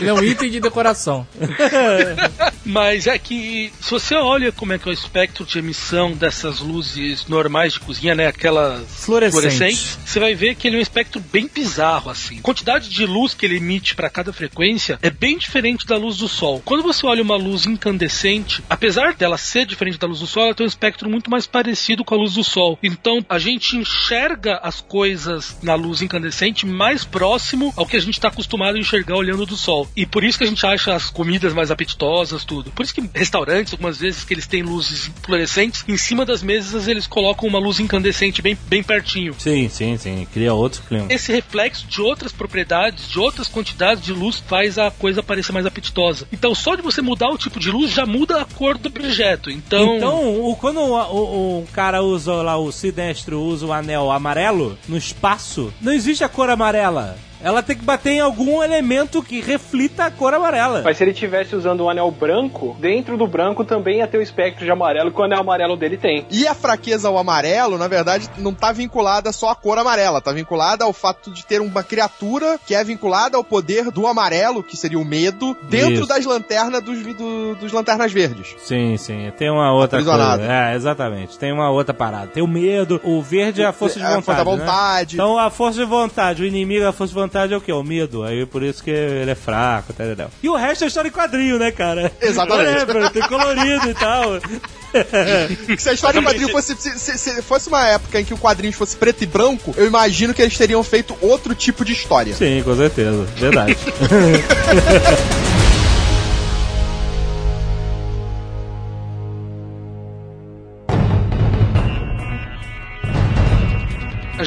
Ele é um item de decoração. Mas é que se você olha como é que é o espectro de emissão dessas luzes normais de cozinha, né, aquelas Fluorescentes. você vai ver que ele é um espectro bem bizarro assim. A quantidade de luz que ele emite para cada frequência é bem diferente da luz do sol. Quando você olha uma luz incandescente, apesar dela ser diferente da luz do sol, ela tem um espectro muito mais parecido com a luz do sol. Então, a gente enxerga as coisas na luz incandescente mais próximo ao que a gente está acostumado a enxergar olhando do sol. E por isso que a gente acha as comidas mais apetitosas, tudo. Por isso que restaurantes, algumas vezes que eles têm luzes fluorescentes, em cima das mesas eles colocam uma luz incandescente bem, bem pertinho. Sim, sim, sim. Cria outro clima. Esse reflexo de outras propriedades, de outras quantidades de luz, faz a coisa parecer mais apetitosa. Então, só de você mudar o tipo de luz já muda a cor do objeto. Então, Então, o- quando o cara usa lá, o sinestro usa o anel amarelo no espaço, não existe a cor amarela. Ela tem que bater em algum elemento que reflita a cor amarela. Mas se ele tivesse usando um anel branco, dentro do branco também ia ter o espectro de amarelo que o anel amarelo dele tem. E a fraqueza ao amarelo, na verdade, não tá vinculada só à cor amarela, tá vinculada ao fato de ter uma criatura que é vinculada ao poder do amarelo, que seria o medo, dentro Isso. das lanternas dos, do- dos lanternas verdes. Sim, sim. Tem uma outra coisa. É, exatamente. Tem uma outra parada. Tem o medo, o verde é a força de É a vontade. força né? vontade. Então a força de vontade, o inimigo, a força de vontade é o quê? O medo. Aí por isso que ele é fraco, tá entendeu? E o resto é história em quadrinho, né, cara? Exatamente. É, tem colorido e tal. Se a história em Mas quadrinho se- fosse, se, se- se fosse uma época em que o quadrinho fosse preto e branco, eu imagino que eles teriam feito outro tipo de história. Sim, com certeza. Verdade.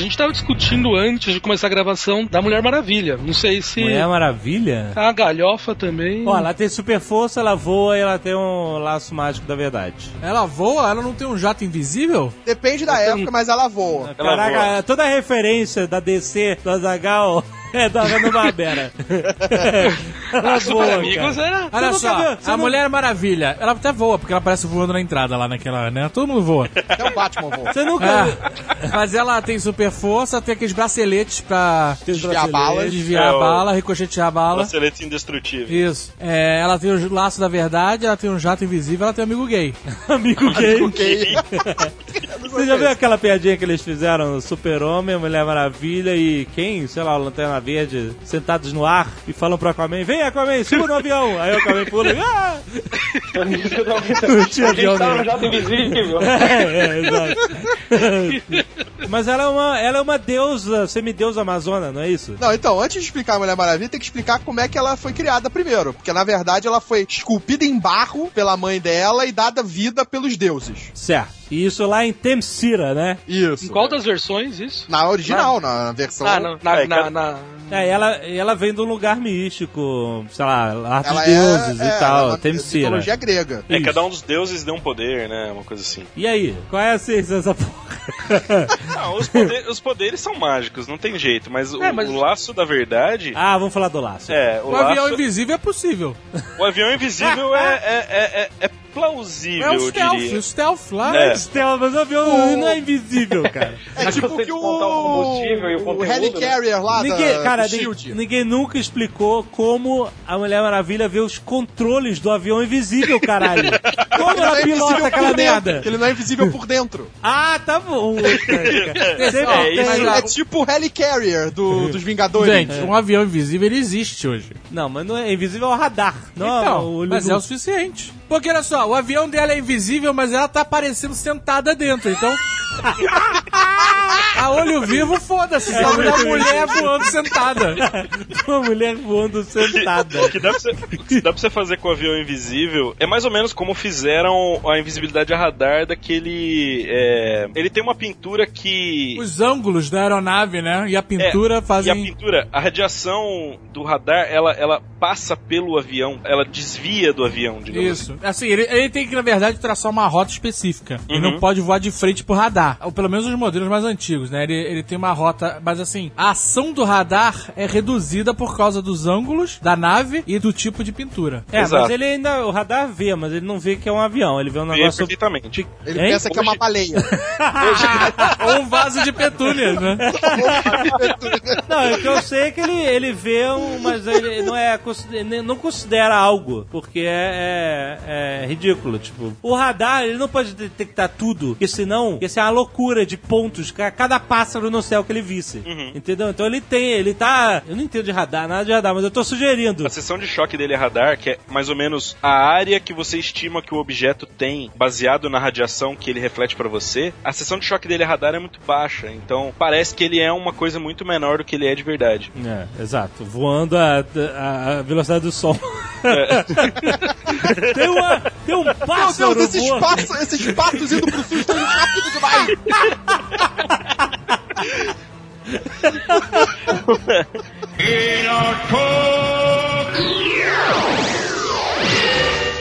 gente tava discutindo antes de começar a gravação da Mulher Maravilha. Não sei se Mulher Maravilha? a galhofa também. Ó, ela tem super força, ela voa e ela tem um laço mágico da verdade. Ela voa? Ela não tem um jato invisível? Depende da época, mas ela voa. Ela Caraca, voa. toda a referência da DC, do Azagal, é da Hanna Barbera. ela Ah, Super Amigos cara. era. Olha só, viu? A não- Mulher Maravilha, ela até voa, porque ela aparece voando na entrada lá naquela, né? Todo mundo voa. Até o Batman voa. Você nunca É, mas ela tem super força, tem aqueles braceletes pra Desviar balas. desviar É, a bala, ricochetear a bala. Bracelete indestrutível. Isso. É, ela tem o laço da verdade, ela tem um jato invisível, ela tem um amigo gay. amigo gay. Ok. Você já viu aquela piadinha que eles fizeram? Super-Homem, Mulher Maravilha e quem? Sei lá, o Lanterna Verde, sentados no ar e falam pro Aquaman, vem Aquaman, suba no avião. Aí o Aquaman pula e... Ah! Não tinha A gente avião tava nenhum. no jato invisível. É, é, exato. Mas ela é uma, ela é uma deusa, semideusa amazona, não é isso? Não, então, antes de explicar a Mulher Maravilha, tem que explicar como é que ela foi criada primeiro. Porque, na verdade, ela foi esculpida em barro pela mãe dela e dada vida pelos deuses. Certo. E isso lá em Temsira, né? Isso. Em qual das versões isso? Na original, na versão... Ah, não, na, É, na, na- É, ela, ela vem de um lugar místico, sei lá, dos Ela deuses é, e é, tal, ela é Temsira. mitologia grega. É, Isso. cada um dos deuses deu um poder, né? Uma coisa assim. E aí, qual é a ciência dessa porra? Não, os, poder- os poderes são mágicos, não tem jeito, mas, o, É, mas- o laço da verdade. ah, vamos falar do laço. É, o, O avião laço, invisível é possível. o avião invisível é, é, é, é, é plausível, É o eu stealth, diria. o stealth lá. É. Stealth, mas o avião não é invisível, cara. É tipo que o, o combustível e o o Helicarrier lá Ninguém, da, cara, ninguém, ninguém nunca explicou como a Mulher Maravilha vê os controles do avião invisível, caralho. Como Ele ela é pilota aquela merda? Ele não é invisível por dentro. Ah, tá bom. É, isso É tipo o Helicarrier do, dos Vingadores. Gente, um avião invisível ele existe hoje. Não, mas não é invisível ao radar. Não então, olho mas é o suficiente. Porque olha só, o avião dela é invisível, mas ela tá aparecendo sentada dentro, então. a olho vivo, foda-se, vê uma mulher voando sentada. Uma mulher voando sentada. O que dá pra, você, que dá pra você fazer com o avião invisível é mais ou menos como fizeram a invisibilidade a radar daquele. é, ele tem uma pintura que. Os ângulos da aeronave, né? E a pintura É, E a fazem. pintura, a radiação do radar, ela, ela passa pelo avião, ela desvia do avião, digamos assim. Isso. Assim, ele, ele tem que, na verdade, traçar uma rota específica. Ele Uhum. não pode voar de frente pro radar. Ou pelo menos os modelos mais antigos, né? Ele, ele tem uma rota. Mas assim, a ação do radar é reduzida por causa dos ângulos da nave e do tipo de pintura. É, Exato. mas ele ainda. O radar vê, mas ele não vê que é um avião. Ele vê um Vê negócio. perfeitamente. Ele Hein? pensa que é uma baleia. Ou um vaso de petúnias, né? Não, o que eu sei é que ele, ele vê um. Mas ele não é. ele não considera algo. Porque é, é- é ridículo. Tipo, o radar, ele não pode detectar tudo. Porque senão ia ser uma loucura de pontos. ca- Cada pássaro no céu que ele visse. Entendeu? Então ele tem. Ele tá. Eu não entendo de radar, nada de radar, mas eu tô sugerindo. A seção de choque dele é radar, que é mais ou menos a área que você estima que o objeto tem, baseado na radiação que ele reflete pra você. A seção de choque dele é radar é muito baixa, então parece que ele é uma coisa muito menor do que ele é de verdade. É, exato. Voando a, a, a velocidade do som. tem, uma, tem um Meu pássaro Deus, esses patos, esses patos indo pro sul estão indo rápido demais.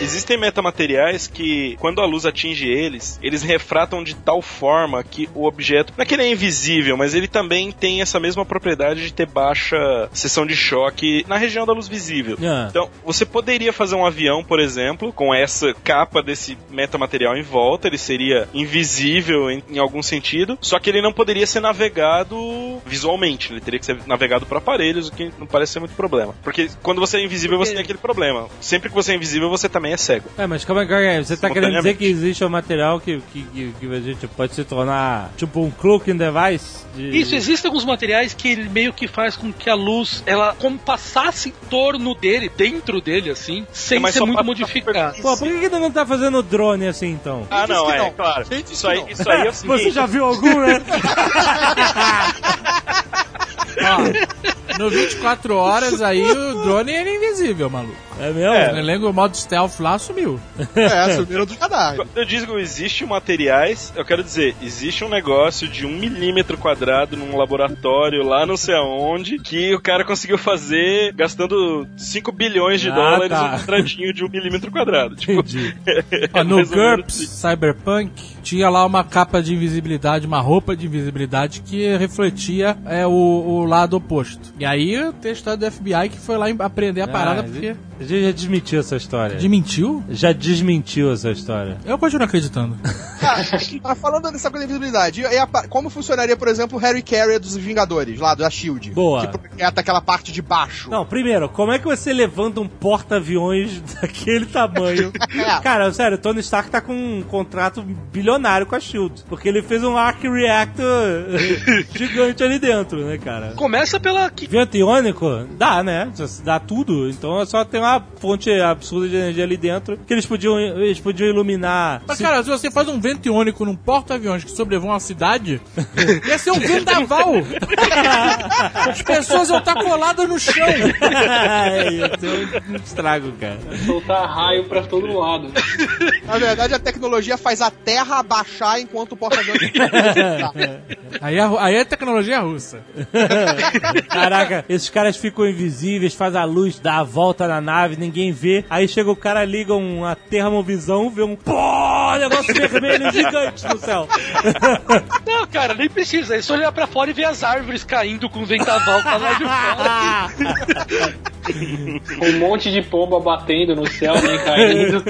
Existem metamateriais que, quando a luz atinge eles, eles refratam de tal forma que o objeto. Não é que ele é invisível, mas ele também tem essa mesma propriedade de ter baixa seção de choque na região da luz visível. Ah. Então, você poderia fazer um avião, por exemplo, com essa capa desse metamaterial em volta, ele seria invisível em, em algum sentido, só que ele não poderia ser navegado visualmente, ele teria que ser navegado por aparelhos, o que não parece ser muito problema. Porque quando você é invisível, você tem aquele problema. Sempre que você é invisível, você também é cego. É, mas calma aí. Você tá querendo dizer que existe um material que, que, que, que a gente pode se tornar tipo um cloaking device? De... Isso, existem alguns materiais que ele meio que faz com que a luz, ela como passasse em torno dele, dentro dele, assim, sem É, ser muito modificado. Pô, por que, que não tá fazendo drone assim então? Ah, não, é, não. claro. Disse Isso aí, isso aí é o seguinte. Você já viu algum, né? Ó, no 24 horas aí o drone ele é invisível, maluco. É mesmo? Eu lembro o modo stealth lá sumiu. É, subiram do radar. Quando eu digo que existe materiais, eu quero dizer, existe um negócio de um milímetro quadrado num laboratório lá não sei aonde, que o cara conseguiu fazer gastando 5 bilhões de Ah, dólares tá. um quadradinho de um milímetro quadrado. Tipo, Entendi. Ó, no GURPS. Cyberpunk tinha lá uma capa de invisibilidade, uma roupa de invisibilidade que refletia é, o, o lado oposto. E aí tem a história do FBI que foi lá em- aprender a parada Ah, porque. A gente já desmentiu essa história. Desmentiu? Já desmentiu essa história. Eu continuo acreditando. Cara, mas falando dessa coisa da invisibilidade, e como funcionaria, por exemplo, o Harry Carrier dos Vingadores, lá da SHIELD? Boa. Que projeta aquela parte de baixo. Não, primeiro, como é que você levanta um porta-aviões daquele tamanho? É. Cara, sério, o Tony Stark tá com um contrato bilionário com a SHIELD. Porque ele fez um Arc Reactor gigante ali dentro, né, cara? Começa pela que Vento iônico? Dá, né? Dá tudo. Então é só ter uma fonte absurda de energia ali dentro que eles podiam, eles podiam iluminar. Mas, Se- cara, se você faz um vento iônico num porta-aviões que sobrevoa uma cidade, ia ser um vendaval. As pessoas iam estar coladas no chão. Ia ser um estrago, cara. Soltar raio pra todo lado. Na verdade, a tecnologia faz a Terra abaixar enquanto o porta-aviões... Aí, a, aí a tecnologia é russa. Caraca, esses caras ficam invisíveis, faz a luz, dá a volta na nave, ninguém vê. Aí chega o cara, liga uma termovisão, vê um pô, negócio vermelho gigante no céu. Não, cara, nem precisa. É só olhar pra fora e ver as árvores caindo com o ventaval pra lá de fora. Um monte de pomba batendo no céu, nem caindo.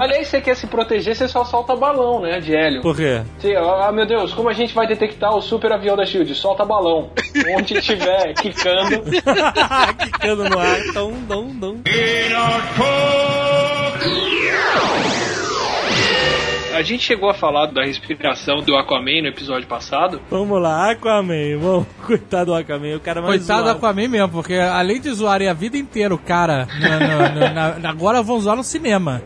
Aliás, vez que você quer se proteger, você só solta balão, né, de hélio. Por quê? Você, ah, meu Deus, como a gente vai detectar o super avião da Shield? Solta balão. Onde estiver quicando. Quicando no ar. Então, não, não. A gente chegou a falar da respiração do Aquaman no episódio passado. Vamos lá, Aquaman. Vamos, coitado do Aquaman, o cara mais Coitado do zoado. Aquaman mesmo, porque além de zoarem a vida inteira o cara, no- no- no- na- agora vão zoar no cinema.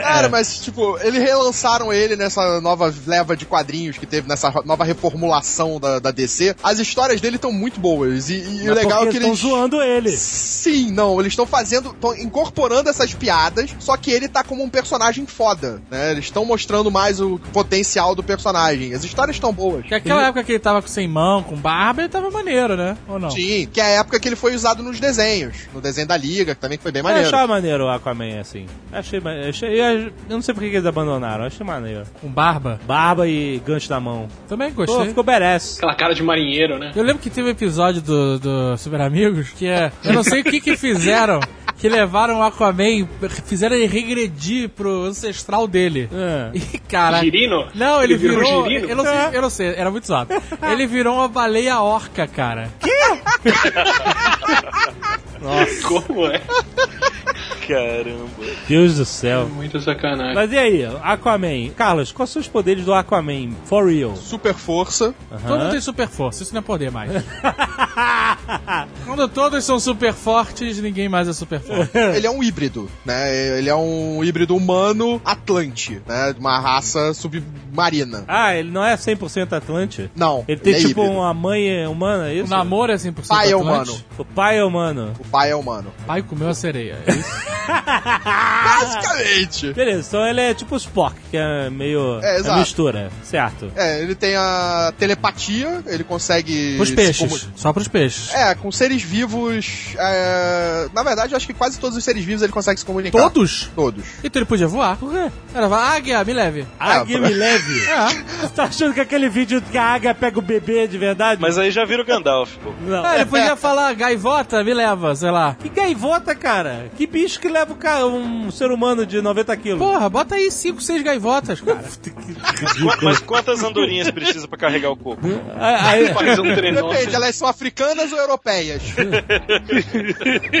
Cara, mas, tipo, eles relançaram ele nessa nova leva de quadrinhos que teve, nessa nova reformulação da, da DC. As histórias dele estão muito boas. E, e o legal é que estão eles. zoando ele. Sim, não, eles estão fazendo, estão incorporando essas piadas, só que ele tá como um personagem foda, né? Eles estão mostrando mais o potencial do personagem. As histórias estão boas. Porque aquela época que ele tava com sem mão, com barba, ele tava maneiro, né? Ou não? Sim, que é a época que ele foi usado nos desenhos, no desenho da Liga, que também foi bem Eu maneiro. achava maneiro o Aquaman, assim. Achei, achei eu, não sei por que que eles abandonaram, achei maneiro. Com barba. Barba e gancho na mão. Também Pô, gostei. ficou badass. Aquela cara de marinheiro, né? Eu lembro que teve um episódio do, do Super Amigos que é. Eu não sei o que que fizeram. Que levaram o Aquaman, fizeram ele regredir pro ancestral dele. É. E, cara. Girino? Não, ele, Ele virou virou. girino? eu, não sei, eu não sei, era muito zoado. Ele virou uma baleia orca, cara. Como é? Caramba. Deus do céu. Muita sacanagem. Mas e aí, Aquaman? Carlos, quais são os poderes do Aquaman? For real. Super força. Todo mundo tem super força, isso não é poder mais. Quando todos são super fortes, ninguém mais é super forte. Ele é um híbrido, né? Ele é um híbrido humano atlante, né? De uma raça submarina. Ah, ele não é 100% Atlante? Não, Ele tem é tipo híbrido. uma mãe humana, é O isso? namoro é 100% Pai é Atlante. humano. O pai é humano. O pai é humano. Pai comeu a sereia. É isso? Basicamente. Beleza, então ele é tipo o Spock, que é meio É, é mistura, certo? É, ele tem a telepatia, ele consegue. Se peixes. comu- Só pros peixes. É, com seres vivos. é, Na verdade, eu acho que quase todos os seres vivos ele consegue se comunicar. Todos? Todos. Então ele podia voar. Por quê? Era falar, águia, me leve. Águia pra- me leve. Você tá achando que aquele vídeo que a águia pega o bebê de verdade? Mas aí já vira o Gandalf, pô. Não. Ah, ele podia falar, gaivota, me leva, sei lá. Que gaivota, cara? Que bicho que leva o ca- um ser humano de 90 quilos? Porra, bota aí 5, 6 gaivotas, cara. Mas quantas andorinhas precisa pra carregar o coco? Aí, Faz um. Depende, elas são africanas ou europeias?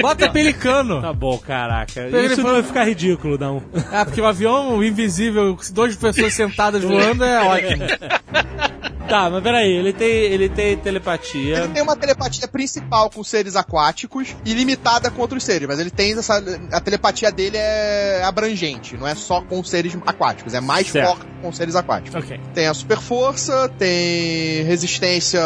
Bota pelicano. tá bom, caraca. Ele Isso não falou- vai ficar ridículo, não. Ah, porque o avião invisível, duas pessoas sentadas voando é ótimo. Tá, mas peraí, ele tem, ele tem telepatia. Ele tem uma telepatia principal com seres aquáticos e limitada com outros seres, mas ele tem essa. A telepatia dele é abrangente, não é só com seres aquáticos, é mais Certo. forte com seres aquáticos. Ok. Tem a super força, tem resistência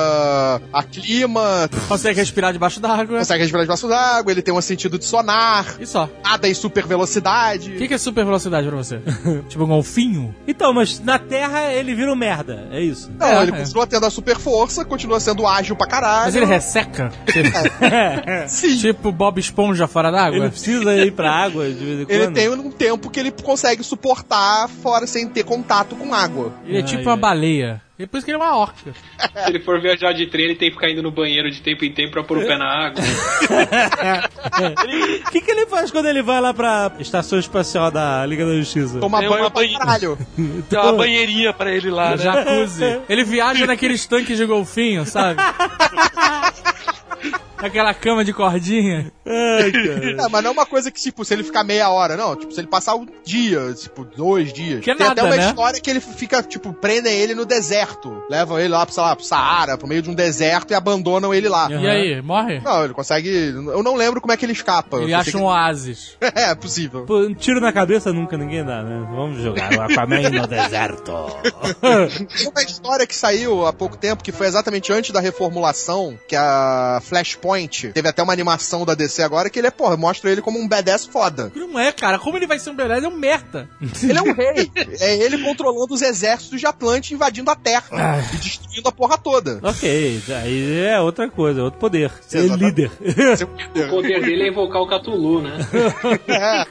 a clima, Consegue respirar debaixo d'água. consegue respirar debaixo d'água, ele tem um sentido de sonar, E só. nada em super velocidade. O que, que é super velocidade pra você? tipo um golfinho? Então, mas na Terra ele vira um merda, é isso. Não, É, ele é. continua tendo a super força, continua sendo ágil pra caralho. Mas ele resseca? Sim. tipo Bob Esponja fora d'água? Ele precisa ir pra água de vez em quando. Ele tem um tempo que ele consegue suportar fora sem ter contato com água. Ele é tipo Ai, uma ai. baleia. E por isso que ele é uma orca. Se ele for viajar de trem, ele tem que ficar indo no banheiro de tempo em tempo pra pôr o pé na água. O que, que ele faz quando ele vai lá pra Estação Espacial da Liga da Justiça? Toma Tem banho uma caralho. Tem uma banheirinha pra ele lá, né? Jacuzzi. Ele viaja naqueles tanques de golfinho, sabe? Aquela cama de cordinha. Ai, cara. É, mas não é uma coisa que, tipo, se ele ficar meia hora, não. Tipo, se ele passar um dia, tipo, dois dias. Que é Tem nada, até uma né? história que ele fica, tipo, prendem ele no deserto. Levam ele lá, sei lá, pro Saara, pro meio de um deserto e abandonam ele lá. E aí, morre? Não, ele consegue. Eu não lembro como é que ele escapa. Ele Eu acha sei um oásis. que- É, possível. Pô, um tiro na cabeça nunca ninguém dá, né? Vamos jogar o Aquaman no deserto. Tem uma história que saiu há pouco tempo, que foi exatamente antes da reformulação, que é a Flashpoint. Teve até uma animação da DC agora que ele é, porra, mostra ele como um badass foda. Não é, cara. Como ele vai ser um? Ele é um merda. Ele é um rei. É ele controlando os exércitos de Atlante invadindo a Terra e destruindo a porra toda. ok, aí é outra coisa, outro poder. Ser Exatamente. líder. O poder dele é invocar o Cthulhu, né?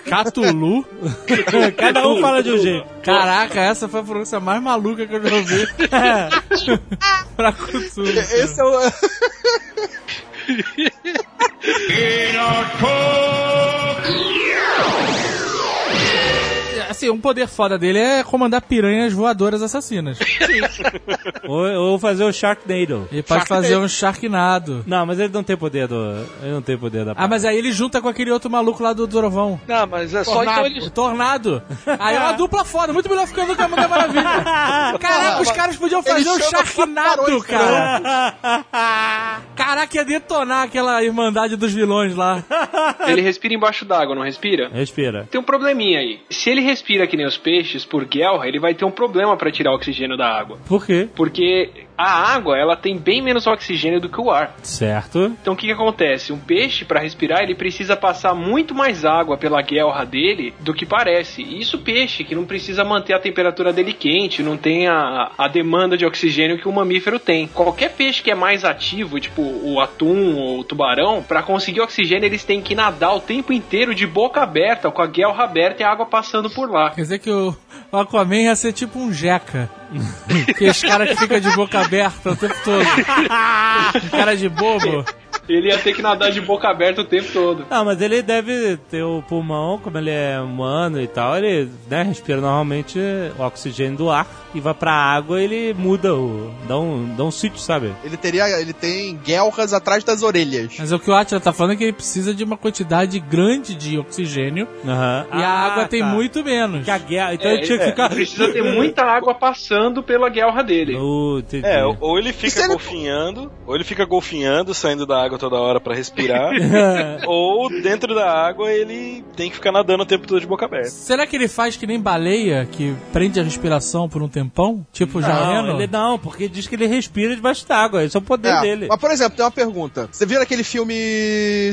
Catulu? Cada um fala de um jeito. Caraca, essa foi a pronúncia mais maluca que eu já ouvi. pra Cthulhu. Esse é o. Assim, assim, um poder foda dele é comandar piranhas voadoras assassinas. Ou, ou fazer o Sharknado. Ele pode fazer um Sharknado. Não, mas ele não tem poder do. Ele não tem poder da. Ah, mas aí ele junta com aquele outro maluco lá do Trovão. Não, mas é só então ele. O Tornado. Aí é uma dupla foda, muito melhor ficando do que a Mulher Maravilha. Caraca, os caras podiam fazer um Sharknado, cara. Caraca, ia detonar aquela Irmandade dos vilões lá. Ele respira embaixo d'água, não respira? Respira. Tem um probleminha aí. Se ele respira que nem os peixes por guerra, ele vai ter um problema pra tirar o oxigênio da água. Por quê? Porque a água, ela tem bem menos oxigênio do que o ar. Certo. Então o que, que acontece? Um peixe, para respirar, ele precisa passar muito mais água pela guelra dele do que parece. E isso peixe, que não precisa manter a temperatura dele quente, não tem a, a demanda de oxigênio que o mamífero tem. Qualquer peixe que é mais ativo, tipo o atum ou o tubarão, para conseguir oxigênio eles têm que nadar o tempo inteiro de boca aberta, com a guelra aberta e a água passando por lá. Quer dizer que o Aquaman ia ser tipo um jeca. Aqueles caras que ficam de boca aberta o tempo todo. Cara de bobo. Ele ia ter que nadar de boca aberta o tempo todo. Não, mas ele deve ter o pulmão, como ele é humano e tal, ele né, respira normalmente o oxigênio do ar e vai pra água ele muda o. dá um, dá um sítio, sabe? Ele teria. Ele tem guelras atrás das orelhas. Mas o que o Atila tá falando é que ele precisa de uma quantidade grande de oxigênio Aham. e a Ah, água tem tá. muito menos. Que a guerra, então É, ele tinha que é, ficar. Precisa ter muita água passando pela guelra dele. Oh. É, ou- ele fica ele- golfinhando, ou ele fica golfinhando, saindo da água toda hora pra respirar, ou dentro da água ele tem que ficar nadando o tempo todo de boca aberta. Será que ele faz que nem baleia, que prende a respiração por um tempão? Tipo Não, ele não, porque diz que ele respira debaixo d'água. Esse é o poder É, dele. Mas, por exemplo, tem uma pergunta. Você viu aquele filme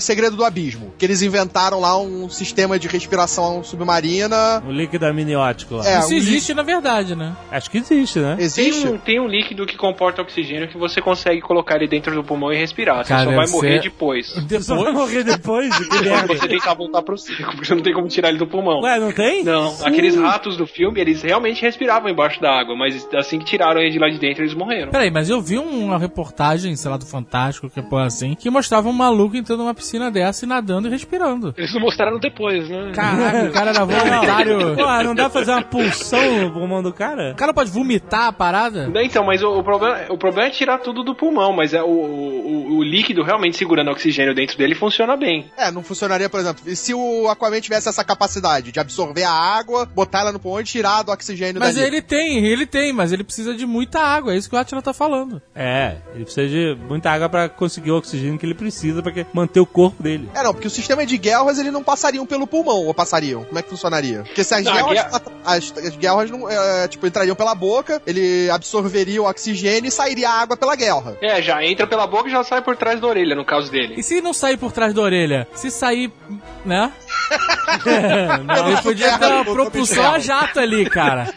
Segredo do Abismo? Que eles inventaram lá um sistema de respiração submarina. O líquido amniótico lá. É, Isso um existe na verdade, né? Acho que existe, né? Existe? Tem um, tem um líquido que comporta oxigênio que você consegue colocar ele dentro do pulmão e respirar. Você Cara, só vai morrer ser- depois. Só vai morrer depois? Que Quando merda. você tentar voltar pro circo, porque você não tem como tirar ele do pulmão. Ué, não tem? Não, aqueles ratos do filme, eles realmente respiravam embaixo da água, mas assim que tiraram ele de lá de dentro, eles morreram. Peraí, mas eu vi uma reportagem, sei lá, do Fantástico, que porra assim, que mostrava um maluco entrando numa piscina dessa e nadando e respirando. Eles não mostraram depois, né? Caraca, o cara era voluntário. Pô, não dá pra fazer uma pulsão no pulmão do cara? O cara pode vomitar a parada? Não, Então, mas o, o problema, o problema é tirar tudo do pulmão, mas é o, o, o líquido realmente segurando oxigênio dentro dele funciona bem. É, não funcionaria, por exemplo, e se o Aquaman tivesse essa capacidade de absorver a água, botar ela no pulmão e tirar do oxigênio Mas dali. ele tem, ele tem, mas ele precisa de muita água, é isso que o Atila tá falando. É, ele precisa de muita água pra conseguir o oxigênio que ele precisa pra que- manter o corpo dele. É, não, porque o sistema de guerras ele não passariam pelo pulmão, ou passariam? Como é que funcionaria? Porque se as Não, guerras, guerra- as, as guerras não, é, tipo, entrariam pela boca, ele absorveria o oxigênio e sairia a água pela guerra. É, já entra pela boca e já sai por trás da orelha, no caso dele. E se não sair por trás da orelha? Se sair, né? Ele podia ter uma propulsão a jato ali, cara.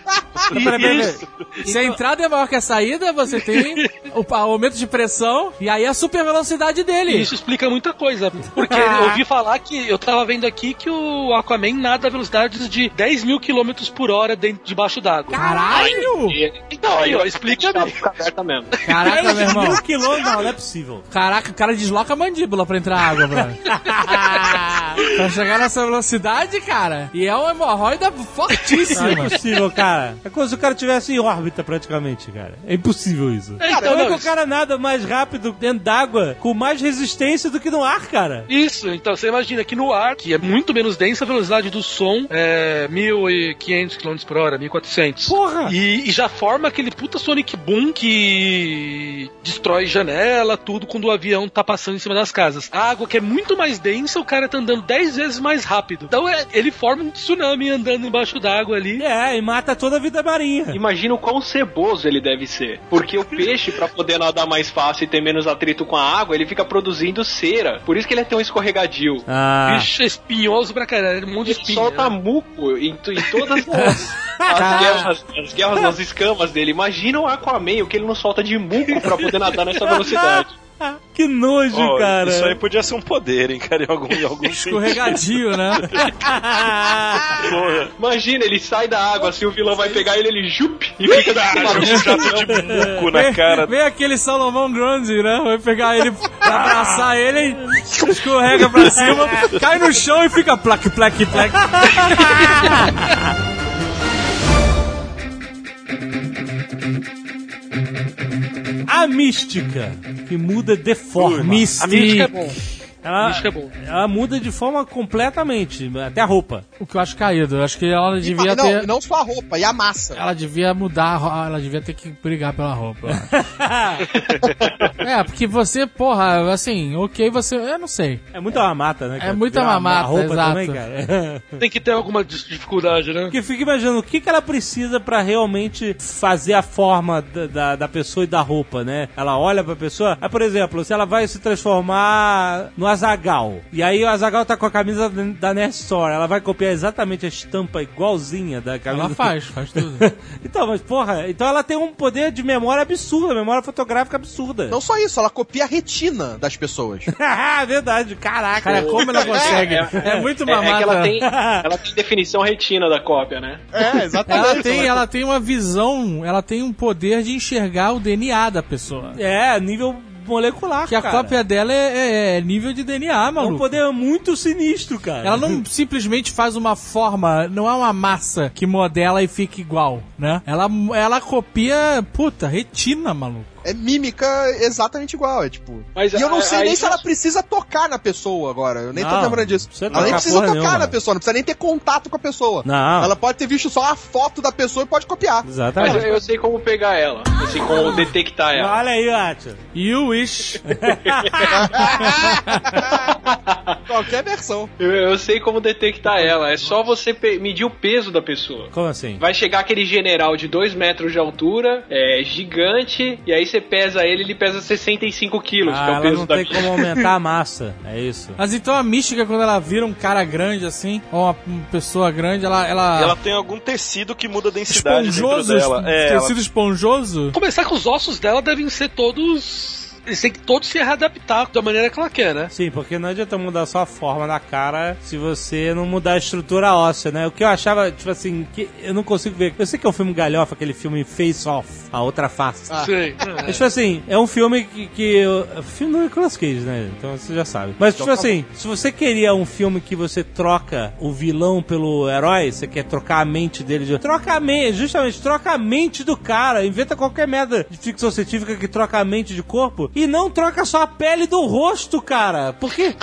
Se a entrada é maior que a saída, você tem o aumento de pressão e aí a super velocidade dele. isso explica muita coisa. Porque eu ouvi falar que eu tava vendo aqui que o Aquaman nada a velocidades de 10 mil quilômetros por hora dentro, debaixo d'água. Caralho! E- Então, aí, ó, explica Tá aberta mesmo. Caraca, meu irmão. Mil quilômetros? Não, não é possível. Caraca, o cara desloca a mandíbula pra entrar água, mano. pra chegar nessa velocidade, cara. E é uma hemorroida Não é fortíssima. possível, cara. É como se o cara estivesse em órbita praticamente, cara. É impossível isso. É, Cara, então, como é que o cara nada mais rápido dentro d'água com mais resistência do que no ar, cara? Isso, então você imagina que no ar, que é muito menos densa, a velocidade do som é 1500 km por hora, 1400. Porra! E, e já forma aquele puta Sonic Boom que destrói janela, tudo quando o avião tá passando em cima das casas. A água que é muito mais densa, o cara tá andando 10 vezes mais rápido. Então é- ele forma um tsunami andando embaixo d'água ali. É, e mata toda a vida marinha. Imagina o quão ceboso ele deve ser. Porque o peixe, pra poder nadar mais fácil e ter menos atrito com a água, ele fica produzindo cera. Por isso que ele é tão escorregadio. Ah, Bicho é espinhoso pra caralho, um monte de Ele espinha. solta muco em, em todas as, as guerras, as guerras nas escamas dele. Imagina o Aquaman, o que ele não solta de muco pra poder nadar nessa velocidade. que nojo, Ó, cara. Isso aí podia ser um poder, hein, cara, em algum, em algum. Escorregadio, né? Porra. Imagina, ele sai da água, assim o vilão vai pegar ele, ele jup e fica da Joga um jato de muco na cara. Vem aquele Salomão Grande, né? Vai pegar ele, pra abraçar ele e escorrega pra cima, cai no chão e fica plaque, plaque, plaque. mística, que muda de forma. A mística é bom. Ela, é bom. ela muda de forma completamente, até a roupa. O que eu acho caído. Eu acho que ela E, devia não, ter. não só a roupa, e a massa. Ela devia mudar, a ro- ela devia ter que brigar pela roupa. é, porque você, porra, assim, ok, você. Eu não sei. É muita mamata, né? cara? É muita mamata, roupa exato. também, cara. Tem que ter alguma dificuldade, né? Porque fica imaginando o que, que ela precisa pra realmente fazer a forma da, da, da pessoa e da roupa, né? Ela olha pra pessoa. Aí, por exemplo, se ela vai se transformar no Azagal. E aí o Azagal tá com a camisa da Nerd Store. Ela vai copiar exatamente a estampa igualzinha da camisa. Ela faz, faz tudo. então, mas porra, então ela tem um poder de memória absurda, memória fotográfica absurda. Não só isso, ela copia a retina das pessoas. Ah, Verdade, caraca. Cara, como ela consegue? É, muito É, é mamata. que ela tem, ela tem definição retina da cópia, né? É, exatamente. Ela tem, ela tem uma visão, ela tem um poder de enxergar o DNA da pessoa. É, nível molecular, Que a cara. cópia dela é, é nível de DNA, é um maluco. poder muito sinistro, cara. Ela não simplesmente faz uma forma, não é uma massa que modela e fica igual, né? Ela, ela copia, puta, retina, maluco. É mímica exatamente igual, é tipo. Mas e eu não a- sei nem se ela precisa tocar na pessoa agora. Eu nem tô Não, lembrando disso. Ela nem tocar precisa tocar nenhuma. na pessoa, não precisa nem ter contato com a pessoa. Não. Ela pode ter visto só a foto da pessoa e pode copiar. Mas Exatamente. eu, eu sei como pegar ela. Eu sei como detectar ela. Olha aí, Atia. You wish. Qualquer versão. Eu, eu sei como detectar ela. É só você medir o peso da pessoa. Como assim? Vai chegar aquele general de 2 metros de altura, é gigante, e aí você pesa ele, ele pesa 65 quilos, que é Ah, o ela peso não da tem como aumentar a massa. É isso. Mas então a mística, quando ela vira um cara grande assim, ou uma, pessoa grande, ela. ela... Ela tem algum tecido que muda a densidade esponjoso, dentro dela. É, ela- tecido esponjoso. Começar que os ossos dela devem ser todos. Eles têm que todos se readaptar da maneira que ela quer, né? Sim, porque não adianta mudar só a forma da cara se você não mudar a estrutura óssea, né? O que eu achava, tipo assim, que eu não consigo ver. Eu sei que é um filme galhofa, aquele filme Face Off, a outra face. Sei. Mas, tipo assim, é um filme que. que é um filme do Nicolas Cage, né? Então você já sabe. Mas, tipo assim, se você queria um filme que você troca o vilão pelo herói, você quer trocar a mente dele de. Troca a mente, justamente, troca a mente do cara. Inventa qualquer merda de ficção científica que troca a mente de corpo e não troca só a pele do rosto, cara. Porque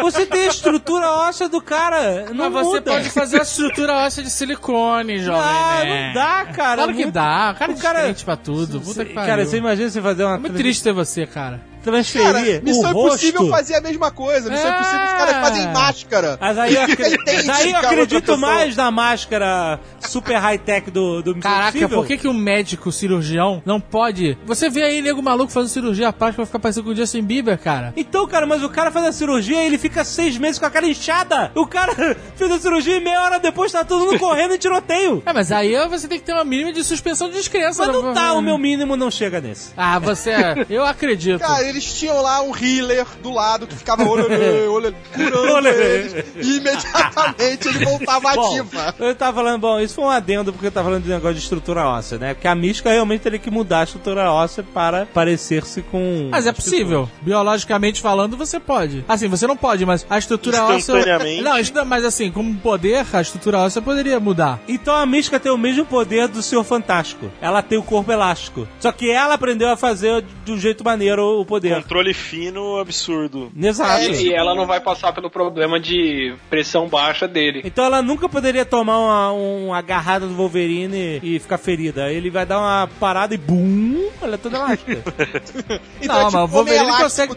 você tem a estrutura óssea do cara. Não Mas você muda. pode fazer a estrutura óssea de silicone, jovem. Ah, né? não dá, cara. Claro que Muito- dá. O cara é o cara- diferente pra tudo. Puta que pariu. Cara, você imagina você fazer uma É muito triste ter você, cara. Transferir Cara, Missão o rosto. Impossível fazia a mesma coisa. Missão É. Impossível os caras fazem máscara. Mas aí eu, Ele eu acredito mais na máscara super high-tech do, do Missão Caraca, Impossível. por que, que um médico cirurgião não pode. Você vê aí nego maluco fazendo cirurgia plástica pra ficar parecendo com o Justin Bieber, cara. Então, cara, mas o cara faz a cirurgia e ele fica seis meses com a cara inchada. O cara fez a cirurgia e meia hora depois tá todo mundo correndo em tiroteio. É, mas aí você tem que ter uma mínima de suspensão de descrença. Mas não né? tá, o meu mínimo não chega nesse. Ah, você. Eu acredito. Cara, eles tinham lá um healer do lado que ficava olê, olê, curando eles. E imediatamente ele voltava Bom, ativa. eu tava falando, bom, isso foi um adendo porque eu tava falando de negócio de estrutura óssea, né? Porque a mística realmente teria que mudar a estrutura óssea para parecer-se com. Mas é possível. Biologicamente falando, você pode. Assim, você não pode, mas a estrutura óssea. Não- mas assim, como poder, a estrutura óssea poderia mudar. Então a mística tem o mesmo poder do Senhor Fantástico. Ela tem o corpo elástico. Só que ela aprendeu a fazer de um jeito maneiro o poder. Controle fino, absurdo. Exato. E, e ela não vai passar pelo problema de pressão baixa dele. Então ela nunca poderia tomar uma, uma agarrada do Wolverine e ficar ferida. Ele vai dar uma parada e bum, ela é toda elástica. Então não, é mas tipo o Wolverine consegue.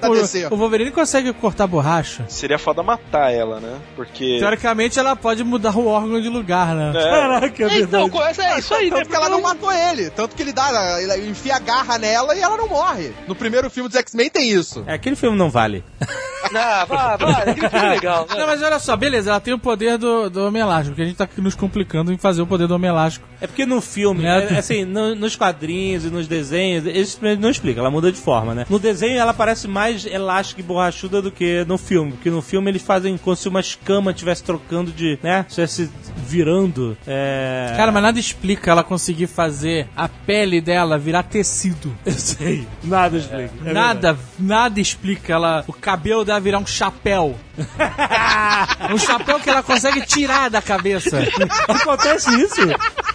O Wolverine consegue cortar borracha. Seria foda matar ela, né? Porque. Teoricamente, ela pode mudar o órgão de lugar, né? É, Caraca, é Então, verdade. co- é isso aí, né? Tanto que ela não matou ele. Tanto que ele dá, ele enfia a garra nela e ela não morre. No primeiro filme dos X-Men tem isso. É, aquele filme não vale. Não, aquele filme é legal. Não, Né? mas olha só, beleza, ela tem o poder do, do Homem Elástico, porque a gente tá aqui nos complicando em fazer o poder do Homem Elástico. É porque no filme, É. é, assim, no- nos quadrinhos e nos desenhos, eles simplesmente não explicam, ela muda de forma, né? No desenho ela parece mais elástica e borrachuda do que no filme, porque no filme eles fazem como se uma escama estivesse trocando de, né? Estivesse virando. É... Cara, mas nada explica ela conseguir fazer a pele dela virar tecido. Eu sei, nada explica. É nada, nada explica ela, o cabelo dela virar um chapéu. um chapéu que ela consegue tirar da cabeça. Acontece isso?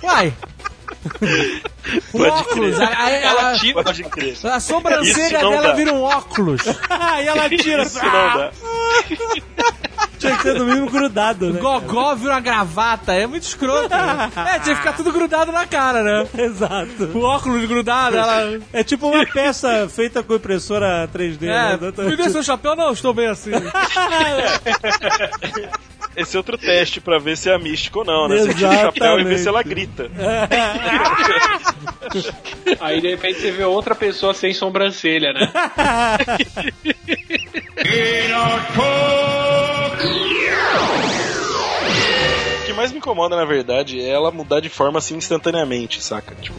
Uai, Um Pode óculos. crer. A, a- Ela a- tira. Pode crer. a sobrancelha dela dá. vira um óculos. Aí ela tira. Isso não dá. Tinha que ser no mínimo grudado, né? Gogó vira uma gravata. É muito escroto. né? É, tinha que ficar tudo grudado na cara, né? Exato. O óculos grudado, ela. É tipo uma peça feita com impressora 3D, É, né? me dê seu chapéu? Não, estou bem assim. Esse é outro teste pra ver se é místico ou não, né? Você tira o chapéu e vê se ela grita. Aí de repente você vê outra pessoa sem sobrancelha, né? Yeah! Que mais me incomoda, na verdade, é ela mudar de forma assim instantaneamente, saca? Tipo,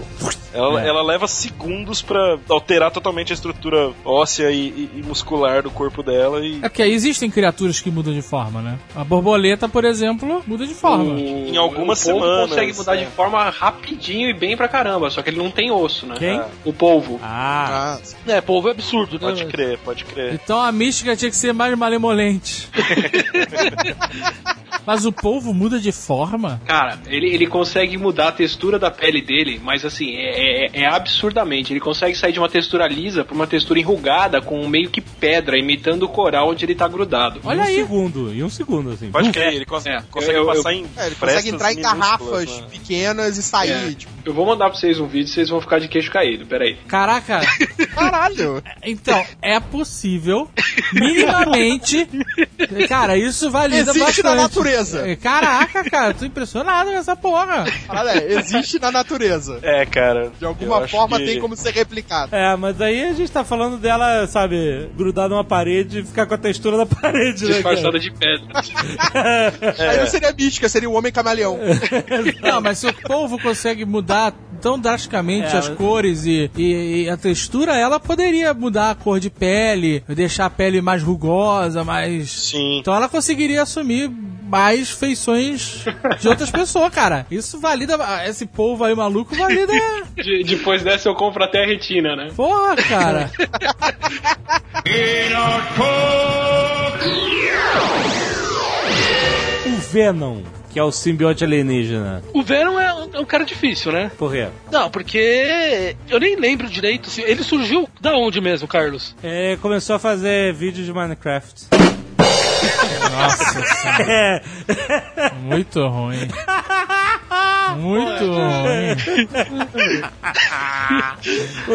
ela, É. ela leva segundos pra alterar totalmente a estrutura óssea e, e- e muscular do corpo dela e. É porque aí existem criaturas que mudam de forma, né? A borboleta, por exemplo, muda de forma. O- Em algumas o polvo semanas, consegue mudar é. de forma rapidinho e bem pra caramba, só que ele não tem osso, né? Quem? O polvo. Ah, Ah, É, povo é absurdo, né? Pode crer, pode crer. Então a mística tinha que ser mais malemolente. Mas o polvo muda de forma? Cara, ele, ele consegue mudar a textura da pele dele, mas assim, é, é- é absurdamente. Ele consegue sair de uma textura lisa pra uma textura enrugada com meio que pedra, imitando o coral onde ele tá grudado. Olha um aí. segundo. Em um segundo, assim. Pode crer, ele cons- É, consegue eu- eu- passar em. é, ele consegue entrar em garrafas né? pequenas e sair, É. tipo, Eu vou mandar pra vocês um vídeo, vocês vão ficar de queixo caído, peraí. Caraca, caralho. então, é possível, minimamente. Cara, isso valida Existe bastante. na natureza. É, Caraca, cara, tô impressionado com essa porra. Olha, existe na natureza. É, cara. De alguma forma que- tem como ser replicado. É, mas aí a gente tá falando dela, sabe, grudar numa parede e ficar com a textura da parede, né? Disfarçada de pedra. Aí não seria mística, seria o homem camaleão. Não, mas se o povo consegue mudar tão drasticamente É, as cores e, e- e a textura, ela poderia mudar a cor de pele, deixar a pele mais rugosa, mais. Sim. Então ela conseguiria assumir mais feições de outras pessoas, cara. Isso valida. Esse povo aí maluco valida. De- depois dessa eu compro até a retina, né? Porra, cara. O Venom, que é o simbionte alienígena. O Venom é um, é um cara difícil, né? Por quê? Não, porque eu nem lembro direito. se- Ele surgiu da onde mesmo, Carlos? É, começou a fazer vídeos de Minecraft. Nossa senhora. É. Muito ruim. Muito ruim.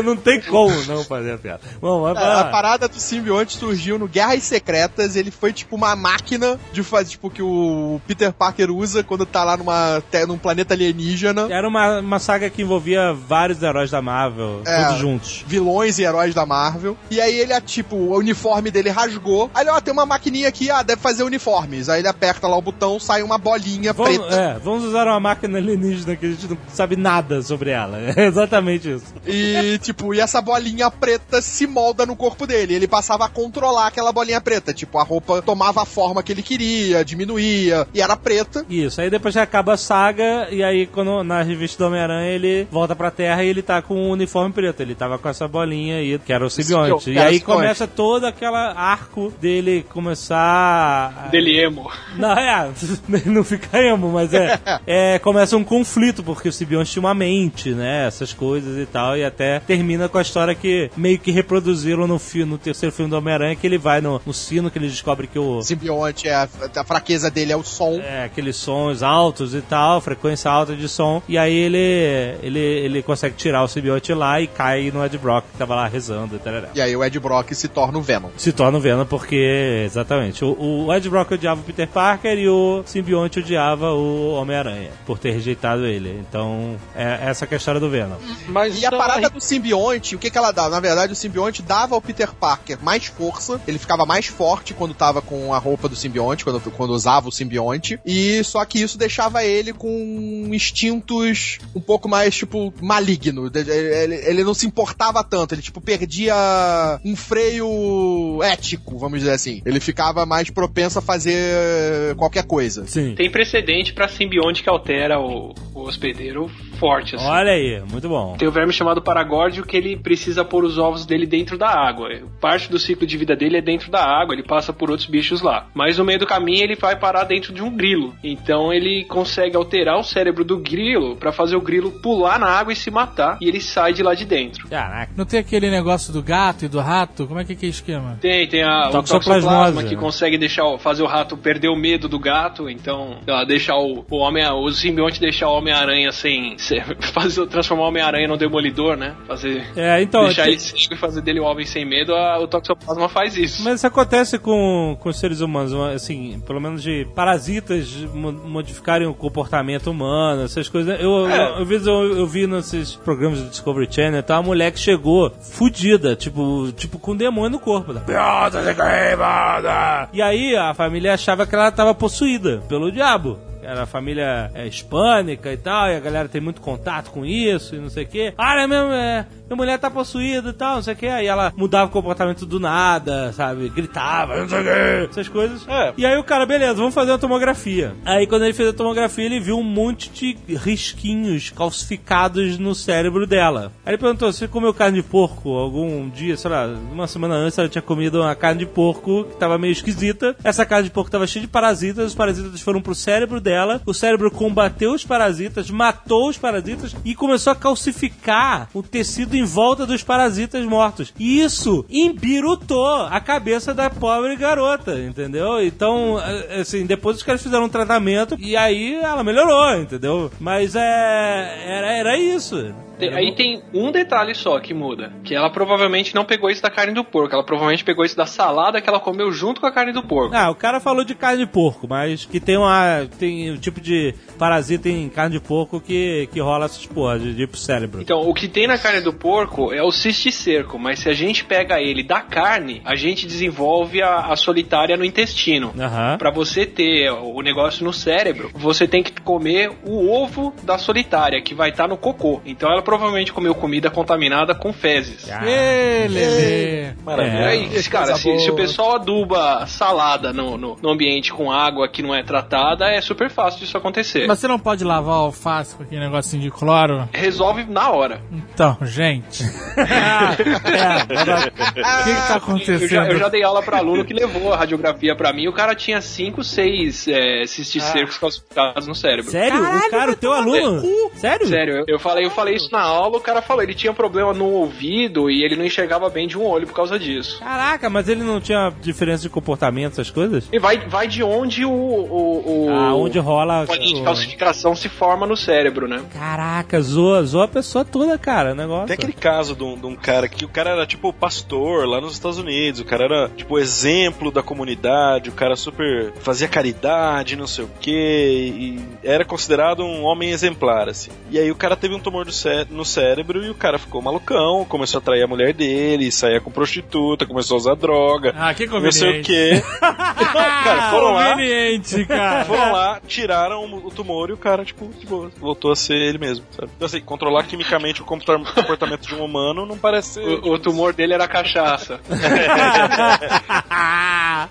Não tem como não fazer a piada. Bom, vai A, parada do simbionte surgiu no Guerras Secretas, ele foi tipo uma máquina de fazer, tipo, que o Peter Parker usa quando tá lá numa, num planeta alienígena. Era uma, uma saga que envolvia vários heróis da Marvel, É. todos juntos. vilões e heróis da Marvel. E aí ele, tipo, o uniforme dele rasgou. Aí ele, ó, tem uma maquininha aqui, ah, deve fazer uniformes. Aí ele aperta lá o botão, sai uma bolinha Vamos, preta. é, vamos usar uma máquina alienígena que a gente não sabe nada sobre ela. É exatamente isso. E, tipo, e essa bolinha preta se molda no corpo dele. Ele passava a controlar aquela bolinha preta. Tipo, a roupa tomava a forma que ele queria, diminuía, e era preta. Isso, aí depois já acaba a saga, e aí quando na revista do Homem-Aranha ele volta pra Terra e ele tá com o uniforme preto. Ele tava com essa bolinha aí, que era o simbionte. E aí começa todo aquele arco dele começar. A- Dele emo. Não, é, não fica emo, mas é, é. Começa um conflito, porque o simbionte tinha uma mente, né? Essas coisas e tal, e até termina com a história que meio que reproduziram no, fi- no terceiro filme do Homem-Aranha, que ele vai no, no sino, que ele descobre que o. Simbionte, é, a, a fraqueza dele é o som. É, aqueles sons altos e tal, frequência alta de som. E aí ele, ele, ele consegue tirar o simbionte lá e cai no Ed Brock, que tava lá rezando e tal. E aí o Ed Brock se torna o Venom. Se torna o Venom porque, exatamente, o, o Ed Brock odiava o Peter Parker e o simbionte odiava o Homem-Aranha, por ter rejeitado ele. Então, é essa que é a história do Venom. Mas E a então, parada aí- do simbionte, o que que ela dá? Na verdade, o simbionte dava ao Peter Parker mais força, ele ficava mais forte quando tava com a roupa do simbionte, quando, quando usava o simbionte, e só que isso deixava ele com instintos um pouco mais, tipo, maligno. Ele, ele não se importava tanto, ele, tipo, perdia um freio ético, vamos dizer assim. Ele ficava mais propenso a fazer qualquer coisa. Sim. Tem precedente pra simbionte que altera o, o hospedeiro forte, assim. Olha aí, muito bom. Tem o verme chamado paragórdio que ele precisa pôr os ovos dele dentro da água. Parte do ciclo de vida dele é dentro da água, ele passa por outros bichos lá. Mas no meio do caminho ele vai parar dentro de um grilo. Então ele consegue alterar o cérebro do grilo pra fazer o grilo pular na água e se matar. E ele sai de lá de dentro. Caraca. Não tem aquele negócio do gato e do rato? Como é que é que é o esquema? Tem, tem a, o toxoplasma que consegue deixar, fazer o rato perder o medo do gato, então deixar o, o homem, o simbionte deixar o Homem-Aranha sem, sem- fazer, transformar o Homem-Aranha no demolidor, né? Fazer É, então. deixar ele cego e fazer dele o homem sem medo, a- o toxoplasma faz isso. Mas isso acontece com, com os seres humanos, uma- assim, pelo menos de parasitas mo- modificarem o comportamento humano, essas coisas. Eu, É. eu, eu, vi- eu, eu vi nesses programas do Discovery Channel tal, uma mulher que chegou fudida, tipo, tipo com demônio no corpo. Da... E aí a família achava que ela tava possuída pelo diabo. Era família é, hispânica e tal, e a galera tem muito contato com isso e não sei o quê. Ah, é mesmo, é, minha mulher tá possuída e tal, não sei o quê. Aí ela mudava o comportamento do nada, sabe? Gritava, não sei o quê, essas coisas. É. E aí o cara, beleza, vamos fazer uma tomografia. Aí quando ele fez a tomografia, ele viu um monte de risquinhos calcificados no cérebro dela. Aí ele perguntou: você comeu carne de porco algum dia, sei lá, uma semana antes ela tinha comido uma carne de porco que tava meio esquisita. Essa carne de porco tava cheia de parasitas, os parasitas foram pro cérebro dela, o cérebro combateu os parasitas, matou os parasitas e começou a calcificar o tecido em volta dos parasitas mortos. E isso embirutou a cabeça da pobre garota, entendeu? Então, eh, assim, depois os caras fizeram um tratamento e aí ela melhorou, entendeu? Mas é. Era, era isso. Tem- aí tem um detalhe só que muda, que ela provavelmente não pegou isso da carne do porco, ela provavelmente pegou isso da salada que ela comeu junto com a carne do porco. Ah, o cara falou de carne de porco, mas que tem uma. tem um tipo de parasita em carne de porco que, que rola essas porra de, de ir pro cérebro. Então, o que tem na carne do porco é o cisticerco, mas se a gente pega ele da carne, a gente desenvolve a, a solitária no intestino. Aham. Pra você ter o negócio no cérebro, você tem que comer o ovo da solitária, que vai estar no cocô. Então ela provavelmente comeu comida contaminada com fezes. Ê, Lelê. Maravilha. É. Aí, cara, coisa se, se o pessoal aduba salada no, no, no ambiente com água que não é tratada, é super fácil disso acontecer. Mas você não pode lavar o alface com aquele negocinho de cloro? Resolve na hora. Então, gente. É, O que, que tá Eu já, acontecendo? eu já dei aula pra aluno que levou a radiografia pra mim. O cara tinha 5, 6 é, cisticercos calcificados no cérebro. Sério? o cara, o teu aluno? Sério? Sério, eu, eu falei, eu falei isso na aula, o cara falou, ele tinha problema no ouvido e ele não enxergava bem de um olho por causa disso. Caraca, mas ele não tinha diferença de comportamento, essas coisas? E vai, vai de onde o, o, o Ah, onde rola. a calcificação se forma no cérebro, né? Caraca, zoa, zoa a pessoa toda, cara, o negócio. Tem aquele caso de um, de um cara que o cara era tipo pastor lá nos Estados Unidos, o cara era tipo exemplo da comunidade, o cara super fazia caridade, não sei o que, e era considerado um homem exemplar, assim. E aí o cara teve um tumor do no cérebro e o cara ficou malucão, começou a trair a mulher dele, saía com prostituta, começou a usar droga, Ah, que não sei o conveniente. que. cara, foram lá, Conveniente, cara. foram lá, tiraram o tumor e o cara, tipo, de boa, voltou a ser ele mesmo, sabe? Então, assim, controlar quimicamente o comporta- comportamento de um humano não parece ser. O, o tumor dele era cachaça.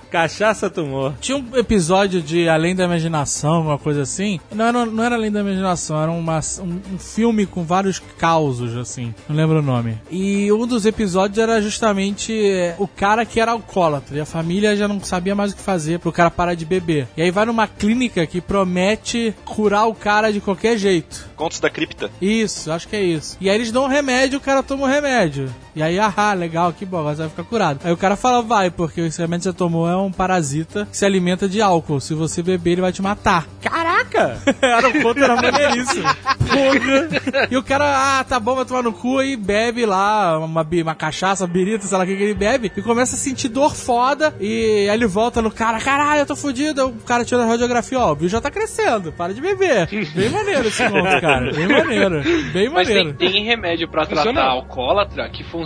Cachaça tumor. Tinha um episódio de Além da Imaginação, uma coisa assim. Não era, não era Além da Imaginação, era uma, um, um filme com vários causos, assim. Não lembro o nome. E um dos episódios era justamente é, o cara que era alcoólatra. E a família já não sabia mais o que fazer pro cara parar de beber. E aí vai numa clínica que promete curar o cara de qualquer jeito. Contos da cripta. Isso, acho que é isso. E aí eles dão um remédio, o cara toma o remédio. E aí, ah, legal, que bom, agora você vai ficar curado. Aí o cara fala, vai, porque esse remédio que você tomou é um parasita que se alimenta de álcool. Se você beber, ele vai te matar. Caraca! era um conto, era maneiríssimo. Porra! E o cara, ah, tá bom, vai tomar no cu e bebe lá uma, uma cachaça, birita, sei lá o que, que ele bebe, e começa a sentir dor foda. E aí ele volta no cara, caralho, eu tô fudido. O cara tira a radiografia, ó, o bicho já tá crescendo, para de beber. Bem maneiro esse conto, cara. Bem maneiro. Bem Mas tem, maneiro. tem remédio pra Funciona? tratar alcoólatra que funciona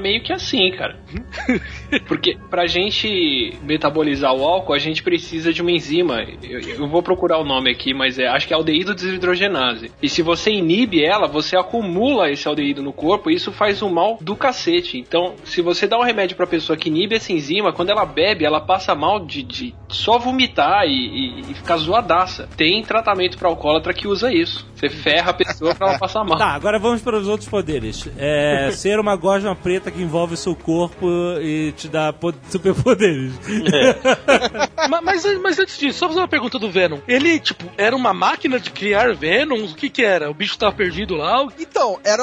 meio que assim, cara. Porque pra gente metabolizar o álcool, a gente precisa de uma enzima. Eu, eu vou procurar o nome aqui, mas é, acho que é aldeído desidrogenase. E se você inibe ela, você acumula esse aldeído no corpo e isso faz um mal do cacete. Então, se você dá um remédio pra pessoa que inibe essa enzima, quando ela bebe, ela passa mal de, de só vomitar e, e- e ficar zoadaça. Tem tratamento pra alcoólatra que usa isso. Você ferra a pessoa pra ela passar mal. Tá, agora vamos para os outros poderes. É, ser uma gosma preta que envolve o seu corpo e te dá po- superpoderes. Ma- mas, mas antes disso, só fazer uma pergunta do Venom. Ele, tipo, era uma máquina de criar Venoms? O que que era? O bicho tava perdido lá? Então, era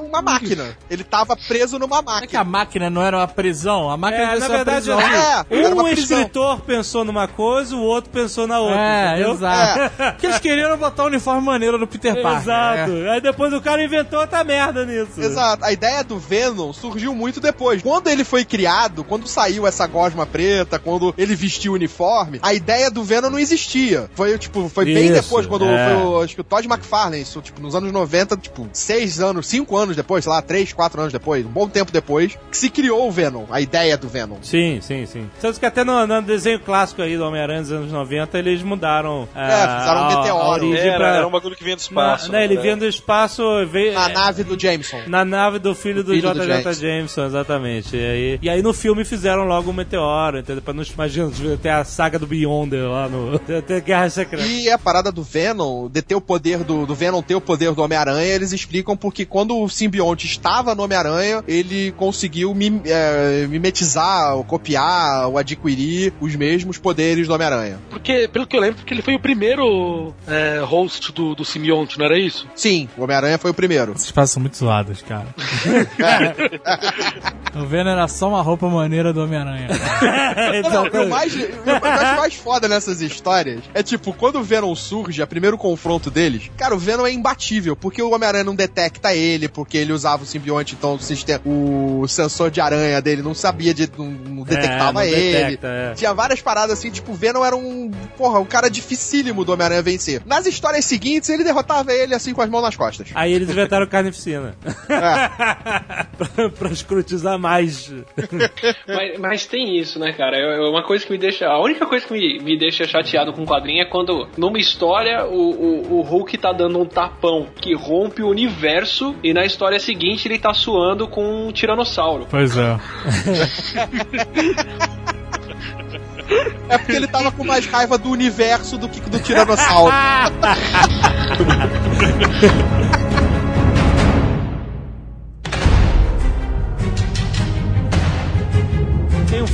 uma máquina. Ele tava preso numa Não é que máquina. a máquina não era uma prisão? A máquina É, na verdade, prisão. É, era um escritor pensou numa coisa, o outro pensou na outra. É, entendeu? exato. Porque eles queriam botar um uniforme maneiro no Peter Parker. Exato. É. Aí depois o cara inventou outra merda nisso. Exato. A ideia do Venom surgiu muito depois. Quando ele foi criado, quando saiu essa gosma preta, quando ele vestiu o uniforme, a ideia do Venom não existia. Foi, tipo, foi bem Isso, depois, quando é. foi o, acho que o Todd McFarlane, isso, tipo, nos anos 90, tipo, seis anos, cinco anos depois, sei lá, três, quatro anos depois, um bom tempo depois, que se criou o Venom, a ideia do Venom. Sim, sim, sim. Tanto que até no, no desenho clássico aí do Homem-Aranha dos anos 90, eles mudaram. É, fizeram um meteoro. origem Era, pra- era um bagulho que vinha do Na- espaço. né, ele né? vinha do espaço veio, Na é, nave do Jameson. na nave do filho do filho do JJ Jameson. Jameson, exatamente. E aí, e aí no filme fizeram logo um meteoro, entendeu? Pra não imagina, até a saga do Beyonder lá no. Até Guerra Secreta. E a parada do Venom, de ter o poder do, do Venom ter o poder do Homem-Aranha, eles explicam porque quando o simbionte estava no Homem-Aranha, ele conseguiu mim- é, mimetizar, ou copiar, ou adquirir os mesmos poderes do Homem-Aranha. Porque, pelo que eu lembro, porque ele foi o primeiro é, host do, do simbionte, não era isso? Sim, o Homem-Aranha foi o primeiro. Esses passos são muito zoados, cara. o Venom era só uma roupa maneira do Homem-Aranha. Não, o, mais, o que eu acho mais foda nessas histórias é tipo, quando o Venom surge, o primeiro confronto deles, cara, o Venom é imbatível, porque o Homem-Aranha não detecta ele, porque ele usava o simbionte, então o, sistema, o sensor de aranha dele não sabia, de, não, não detectava não ele. detecta, é. Tinha várias paradas assim, tipo, o Venom era um, porra, um cara dificílimo do Homem-Aranha vencer. Nas histórias seguintes, ele derrotava ele assim com as mãos nas costas. Aí eles inventaram carnificina. pra, pra escrutizar mais. Mas, mas tem isso, né, cara? É é uma coisa que me deixa. A única coisa que me, me deixa chateado com o quadrinho é quando, numa história, o, o, o Hulk tá dando um tapão que rompe o universo e na história seguinte ele tá suando com um tiranossauro. Pois é. É porque ele tava com mais raiva do universo do que do Tiranossauro.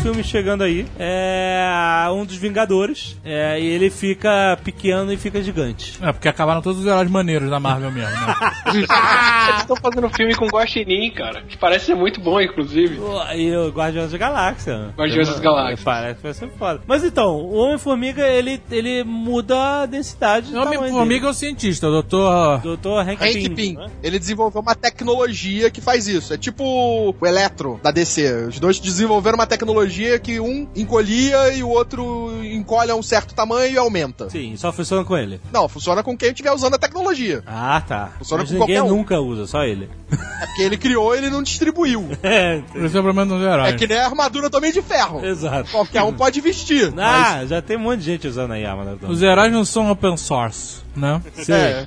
Filme chegando aí, é um dos Vingadores, é, e ele fica pequeno e fica gigante. É, porque acabaram todos os heróis maneiros da Marvel mesmo, né? Eles estão fazendo filme com Guaxinim, cara, que parece ser muito bom, inclusive. E o Guardiões da Galáxia. Guardiões das Galáxias. Parece que vai ser foda. Mas então, o Homem-Formiga, ele, ele muda a densidade tamanho Homem-Formiga é o cientista, o doutor... dele. Doutor Hank, Hank Pym. Pym. né? Ele desenvolveu uma tecnologia que faz isso. É tipo o Electro da DC. Os dois desenvolveram uma tecnologia que um encolhia e o outro encolhe a um certo tamanho e aumenta. Sim, só funciona com ele. Não, funciona com quem estiver usando a tecnologia. Ah, tá. Funciona Mas com ninguém qualquer um. nunca usa, só ele. É porque ele criou e ele não distribuiu. É, Esse é o problema dos heróis. É que nem a armadura também de ferro. exato. Qualquer um pode vestir. Ah, já tem um monte de gente usando aí a arma da Os heróis não são open source, né? É.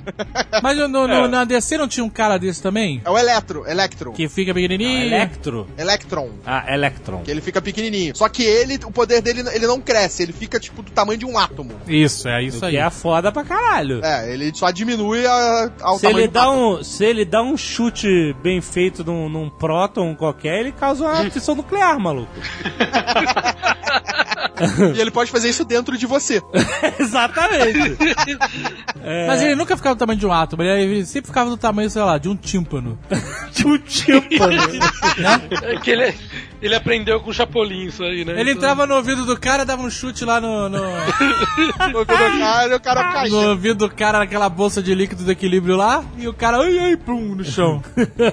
Mas no, no- na DC não tinha um cara desse também? É o Electro, Electron. Que fica pequenininho. Electro. Electron. Ah, Electron. Que ele fica pequenininho. Só que ele, o poder dele, ele não cresce. Ele fica, tipo, do tamanho de um átomo. Isso, é isso Que aí. é foda pra caralho. É, ele só diminui a, ao Se tamanho ele, dá um, se ele dá um chute bem feito num, num próton qualquer, ele causa uma fissão nuclear, maluco. E ele pode fazer isso dentro de você. Exatamente. Mas ele nunca ficava do tamanho de um átomo, ele sempre ficava do tamanho, sei lá, de um tímpano. De um tímpano. É que ele, ele aprendeu com o Chapolin isso aí, né? Ele Então- entrava no ouvido do cara, dava um chute lá no, no, No ouvido do cara, e o cara no caía. ouvido do cara naquela bolsa de líquido do equilíbrio lá, e o cara, ai, ai, pum, no chão.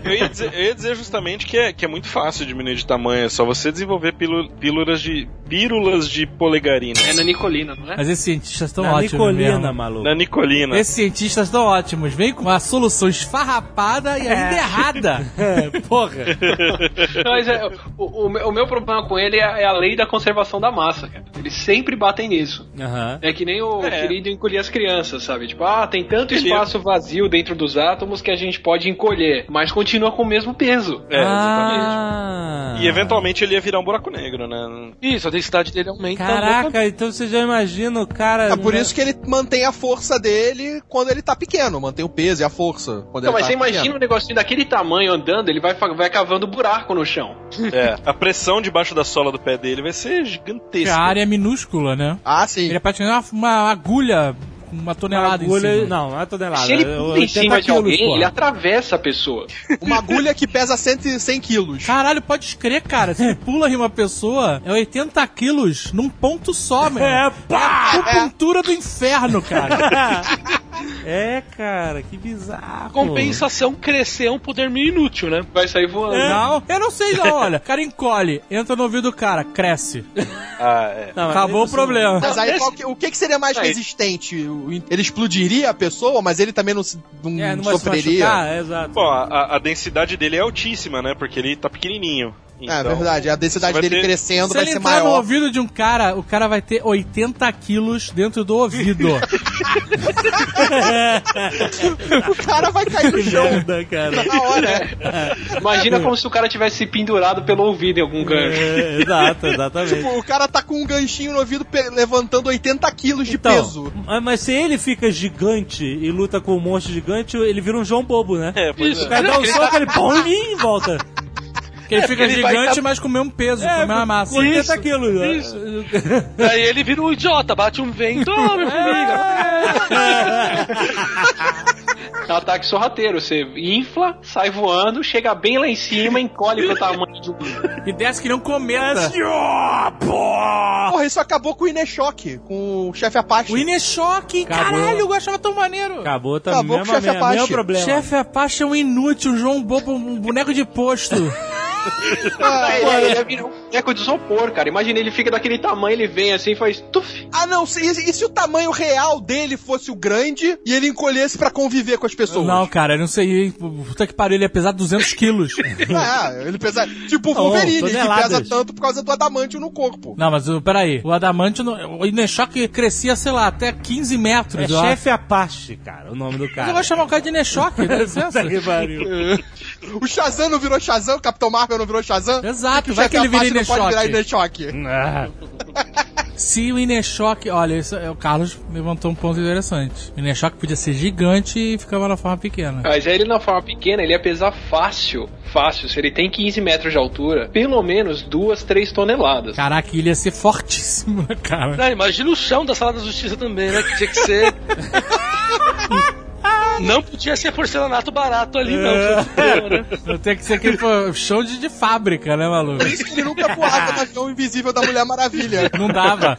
Eu ia, dizer, eu ia dizer justamente que é, que é muito fácil diminuir de tamanho, é só você desenvolver pílu- pílulas de. pílulas de polegarina. É na Nicolina, não é? Mas esses cientistas estão Na ótimos Nicolina, mesmo. maluco. Na Nicolina. Esses cientistas estão ótimos. Vem com a solução esfarrapada e ainda errada. Porra. Mas é, o, o meu- o meu problema com ele é, é a lei da conservação da massa, cara. Eles sempre batem nisso. Aham. É que nem o É. querido encolher as crianças, sabe? Tipo, ah, tem tanto espaço vazio dentro dos átomos que a gente pode encolher, mas continua com o mesmo peso. É, exatamente. Ah. E eventualmente ele ia virar um buraco negro, né? Isso, a densidade dele aumenta. Caraca, então você já imagina o cara. É por isso que ele mantém a força dele quando ele tá pequeno, mantém o peso e a força. Quando Não, ele mas tá você imagina pequeno. um negocinho daquele tamanho andando, ele vai, vai cavando buraco no chão. É. A pressão debaixo da sola do pé dele vai ser gigantesca. a área é minúscula, né? Ah, sim. Ele é praticamente uma, uma agulha uma tonelada em agulha. cima. Não, não é tonelada. Se ele é pula em 80 cima de quilos, alguém, ele atravessa a pessoa. Uma agulha que pesa 100, e- 100 quilos. Caralho, pode escrever, cara. Se ele pula em uma pessoa, é 80 quilos num ponto só, meu. É, pá! a acupuntura do inferno, cara. É, cara, que bizarro. Compensação, crescer é um poder meio inútil, né? Vai sair voando. Não, eu não sei não, olha. O cara encolhe, entra no ouvido do cara, cresce. Ah, é. Não, Acabou o problema. Mas aí qual que- o que, que seria mais Aí. resistente? Ele explodiria a pessoa, mas ele também não, se- não, É, não vai se sofreria? machucar, é, exato. Bom, a, a densidade dele é altíssima, né? Porque ele tá pequenininho. É Então, verdade, a densidade vai dele ter- crescendo Se vai ele ser entrar no maior. ouvido de um cara, o cara vai ter 80 quilos dentro do ouvido. O cara vai cair no chão merda, cara. na hora. Imagina como se o cara tivesse se pendurado pelo ouvido em algum gancho. É, exato, exatamente. Tipo, o cara tá com um ganchinho no ouvido levantando 80 quilos de Então, peso. mas- mas se ele fica gigante e luta com um monstro gigante, ele vira um João Bobo, né? É, pois O é. cara dá um soco, ele põe e volta. Porque ele fica ele gigante, tá- mas com o mesmo peso, com a mesma massa. com 80 Isso, quilos. né? isso. Aí ele vira um idiota, bate um vento, oh, minha formiga. É um ataque sorrateiro. Você infla, sai voando, chega bem lá em cima, encolhe pro tamanho de um. E desce que nem um cometa. Porra, isso acabou com o Ineshock, com o chefe Apache. O Ineshock, caralho, eu achava tão maneiro. Acabou também. Acabou com o mesmo, chefe mesmo, Apache. mesmo problema. Chefe Apache é um inútil, um João Bobo, um boneco de posto. Ah, ele, ele é virar um boneco de isopor, cara. Imagina, ele fica daquele tamanho, ele vem assim e faz tuf. Ah, não, se, e se o tamanho real dele fosse o grande e ele encolhesse pra conviver com as pessoas? Não, cara, eu não sei. Puta que pariu, ele ia pesar 200 quilos. É, ele pesa. Tipo o Wolverine, que toneladas. pesa tanto por causa do adamantio no corpo. Não, mas peraí, o Adamante, no- o Ineshock crescia, sei lá, até 15 metros. É chefe Apache, cara, o nome do Mas cara. eu vou chamar o cara de Ineshock, dá licença. Que. O Shazam não virou Shazam, o Capitão Marvel não virou Shazam? Exato, o vai que ele vira Apache não pode virar Ineshock. Ineshock. Ah, Se o Ineshock, olha, isso, é, o Carlos levantou um ponto interessante. O Ineshock podia ser gigante e ficava na forma pequena. Mas aí ele na forma pequena, ele ia pesar fácil. Fácil. Se ele tem 15 metros de altura, pelo menos 2, 3 toneladas. Caraca, ele ia ser fortíssimo, cara? Não, imagina o chão da sala da justiça também, né? Que tinha que ser. Não podia ser porcelanato barato ali, não. né? Eu tenho que ser aquele show de, de fábrica, né, maluco? Por isso que ele nunca voava no avião invisível da Mulher Maravilha. Não dava.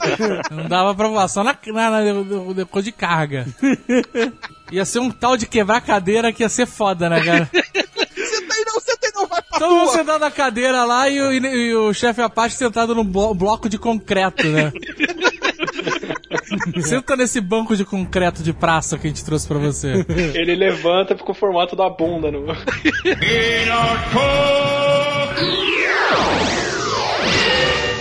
Não dava pra voar, só na, na, na, na- depois de carga. Ia ser um tal de quebrar cadeira que ia ser foda, né, cara? Senta aí não, senta aí não, vai pra Todo mundo rua. sentado na cadeira lá e o, e o chefe Apache sentado num blo- bloco de concreto, né? Senta nesse banco de concreto de praça que a gente trouxe pra você. Ele levanta com o formato da bunda no.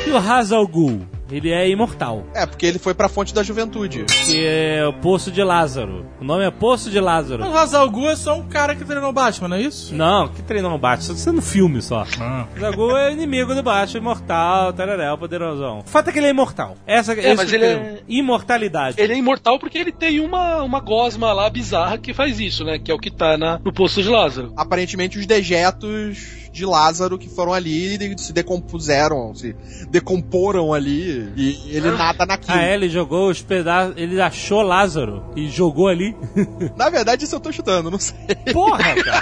E o Hazal Ghul? Ele é imortal. É, porque ele foi pra fonte da juventude. Que é o Poço de Lázaro. O nome é Poço de Lázaro. O Hazal Gu é só um cara que treinou Batman, não é isso? Não, que treinou o Batman. Isso é no filme só. Ah. O Zagu é inimigo do Batman, imortal, tararé, poderosão. O fato é que ele é imortal. Essa, É, mas que ele é-. Imortalidade. Ele é imortal porque ele tem uma, uma gosma lá bizarra que faz isso, né? Que é o que tá na, no poço de Lázaro. Aparentemente os dejetos de Lázaro que foram ali e se decompuseram, se decomporam ali e ele nada naquilo. Ah, é, ele jogou os pedaços. Ele achou Lázaro e jogou ali. Na verdade, isso eu tô chutando, não sei. Porra, cara.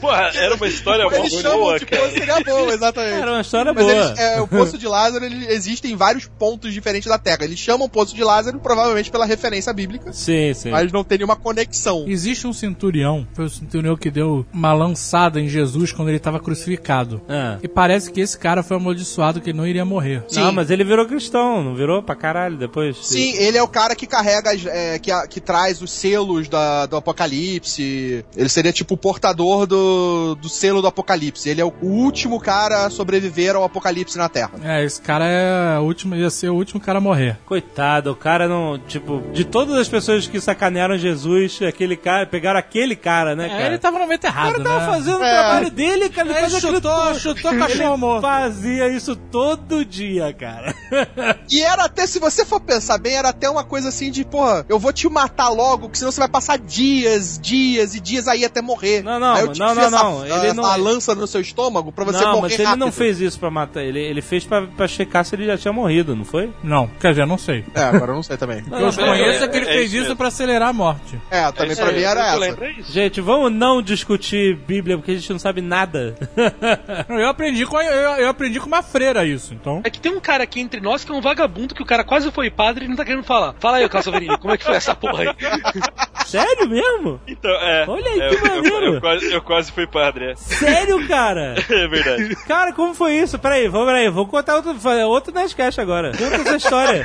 Porra, era uma história mó Eles chamam, boa, tipo, cara. seria bom, exatamente. Era uma história Mas boa. eles, é, o Poço de Lázaro, ele existe em vários pontos diferentes da Terra. Eles chamam Poço de Lázaro, provavelmente pela referência bíblica, Sim, sim. mas não tem nenhuma conexão. Existe um centurião, foi o centurião que deu uma lançada em Jesus quando ele estava crucificado. Ah. E parece que esse cara foi amaldiçoado que ele não iria morrer. Sim. Não, mas ele virou cristão, não virou pra caralho depois? Sim, ele é o cara que carrega, as- é, que, a- que traz os selos da- do apocalipse. Ele seria tipo o portador do, do selo do apocalipse. Ele é o último cara a sobreviver ao apocalipse na Terra. É, esse cara é o último, ia ser o último cara a morrer. Coitado, o cara não. Tipo, de todas as pessoas que sacanearam Jesus, aquele cara, pegaram aquele cara, né, É, cara? ele tava no momento O errado, cara tava né? fazendo o É. trabalho dele, cara. Ele Ele faz aquilo chutou, todo. chutou cachorro morto. Fazia isso todo dia, cara. E era até, se você for pensar bem, era até uma coisa assim de, porra, eu vou te matar logo, que senão você vai passar dias, dias e dias aí até morrer. Não, não, aí eu te não, não, essa, não, ele essa não- lança no seu estômago pra você não, morrer mas ele rápido. não fez isso pra matar ele. Ele fez pra, pra checar se ele já tinha morrido, não foi? Não, quer dizer, não sei. É, agora eu não sei também. O que eu conheço é que ele é fez isso isso mesmo. pra acelerar a morte. É, também É, pra mim era essa. é. Gente, vamos não discutir Bíblia, porque a gente não sabe nada. Eu aprendi com, a- eu, eu aprendi com uma freira isso, então. É que tem um cara aqui entre nós que é um vagabundo que o cara quase foi padre e não tá querendo falar. Fala aí, Carlos Saverini, como é que foi essa porra aí? Sério mesmo? Então, é. Olha aí, é, que eu- eu, maneiro. eu quase, eu quase fui padre, é. Sério, cara? É verdade. Cara, como foi isso? Peraí, vamos, peraí, vou contar outro, outro Nerdcast agora. Conta essa história.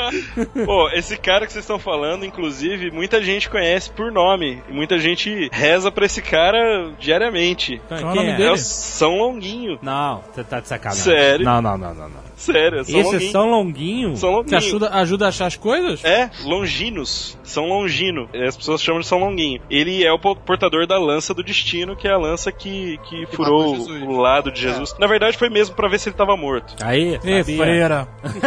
Pô, esse cara que vocês estão falando, inclusive, muita gente conhece por nome. E muita gente reza pra esse cara diariamente. Qual é o nome É dele? o São Longuinho. Não, você tá de sacanagem. Sério? Não, não, não, não. não. Sério, é São Esse é Longuinho. São Longuinho? São Que Longuinho. ajuda, ajuda a achar as coisas? É, Longinos. São Longino. As pessoas chamam de São Longuinho. Ele é o po- portador da lança do destino, que é a lança que, que furou matou Jesus. o lado de Jesus. Na verdade, foi mesmo pra ver se ele tava morto. Aí, freira.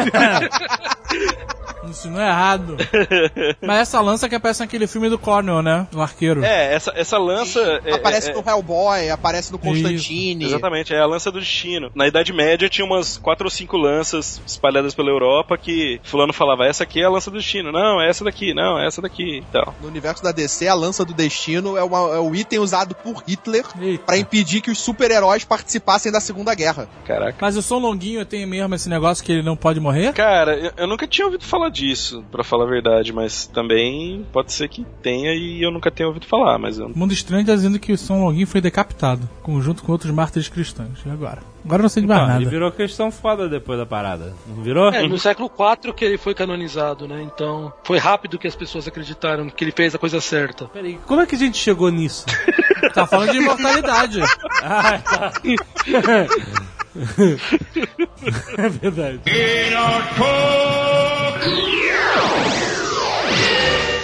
Ensinou errado. Mas essa lança que aparece naquele filme do Cornell, né? Do arqueiro. É, essa, essa lança. é- aparece é- no Hellboy, aparece no Constantine. Exatamente, é a lança do destino. Na Idade Média tinha umas quatro ou cinco lanças espalhadas pela Europa que fulano falava, essa aqui é a lança do destino, não, é essa daqui, não, é essa daqui e tal. No universo da DC, a lança do destino é, uma- é o item usado por Hitler pra impedir que os super-heróis participassem da Segunda Guerra. Caraca. Mas o Som Longuinho tem mesmo esse negócio que ele não pode morrer? Cara, eu, eu nunca tinha ouvido falar disso, pra falar a verdade, mas também pode ser que tenha e eu nunca tenha ouvido falar, mas eu... Mundo Estranho tá dizendo que o Som Longuinho foi decapitado, conjunto com outros mártires cristãos. E agora? Agora não sei de mais Então, ele nada. virou questão foda depois da parada. Não virou? É, no século IV que ele foi canonizado, né? Então, foi rápido que as pessoas acreditaram que ele fez a coisa certa. Peraí, como é que a gente chegou nisso? Tá falando de imortalidade. ah, tá. é verdade.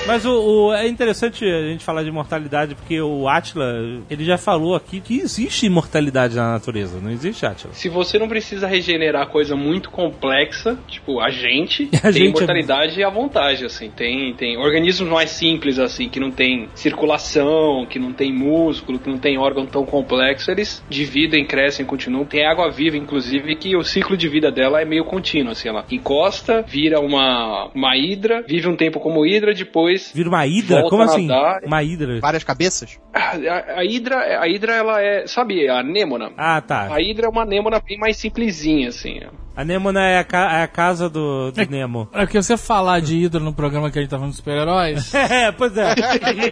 Mas o, o- é interessante a gente falar de imortalidade porque o Atila, ele já falou aqui que existe imortalidade na natureza, não existe Atila? Se você não precisa regenerar coisa muito complexa, tipo a gente, A tem gente é- imortalidade à vontade, assim. Tem, tem organismos mais simples, assim, que não tem circulação, que não tem músculo, que não tem órgão tão complexo, eles dividem, crescem, continuam. Tem água viva, inclusive, que o ciclo de vida dela é meio contínuo, assim. Ela encosta, vira uma, uma hidra, vive um tempo como hidra, depois Vira uma hidra? Como assim? nadar. Uma hidra? Várias cabeças? A, a hidra, a hidra, ela é, sabe, a anêmona. Ah, tá. A hidra é uma anêmona bem mais simplesinha, assim. A Nemona é a, ca- é a casa do, do Nemo. É porque você falar de Hydra no programa que a gente tá falando de super-heróis. É, pois é.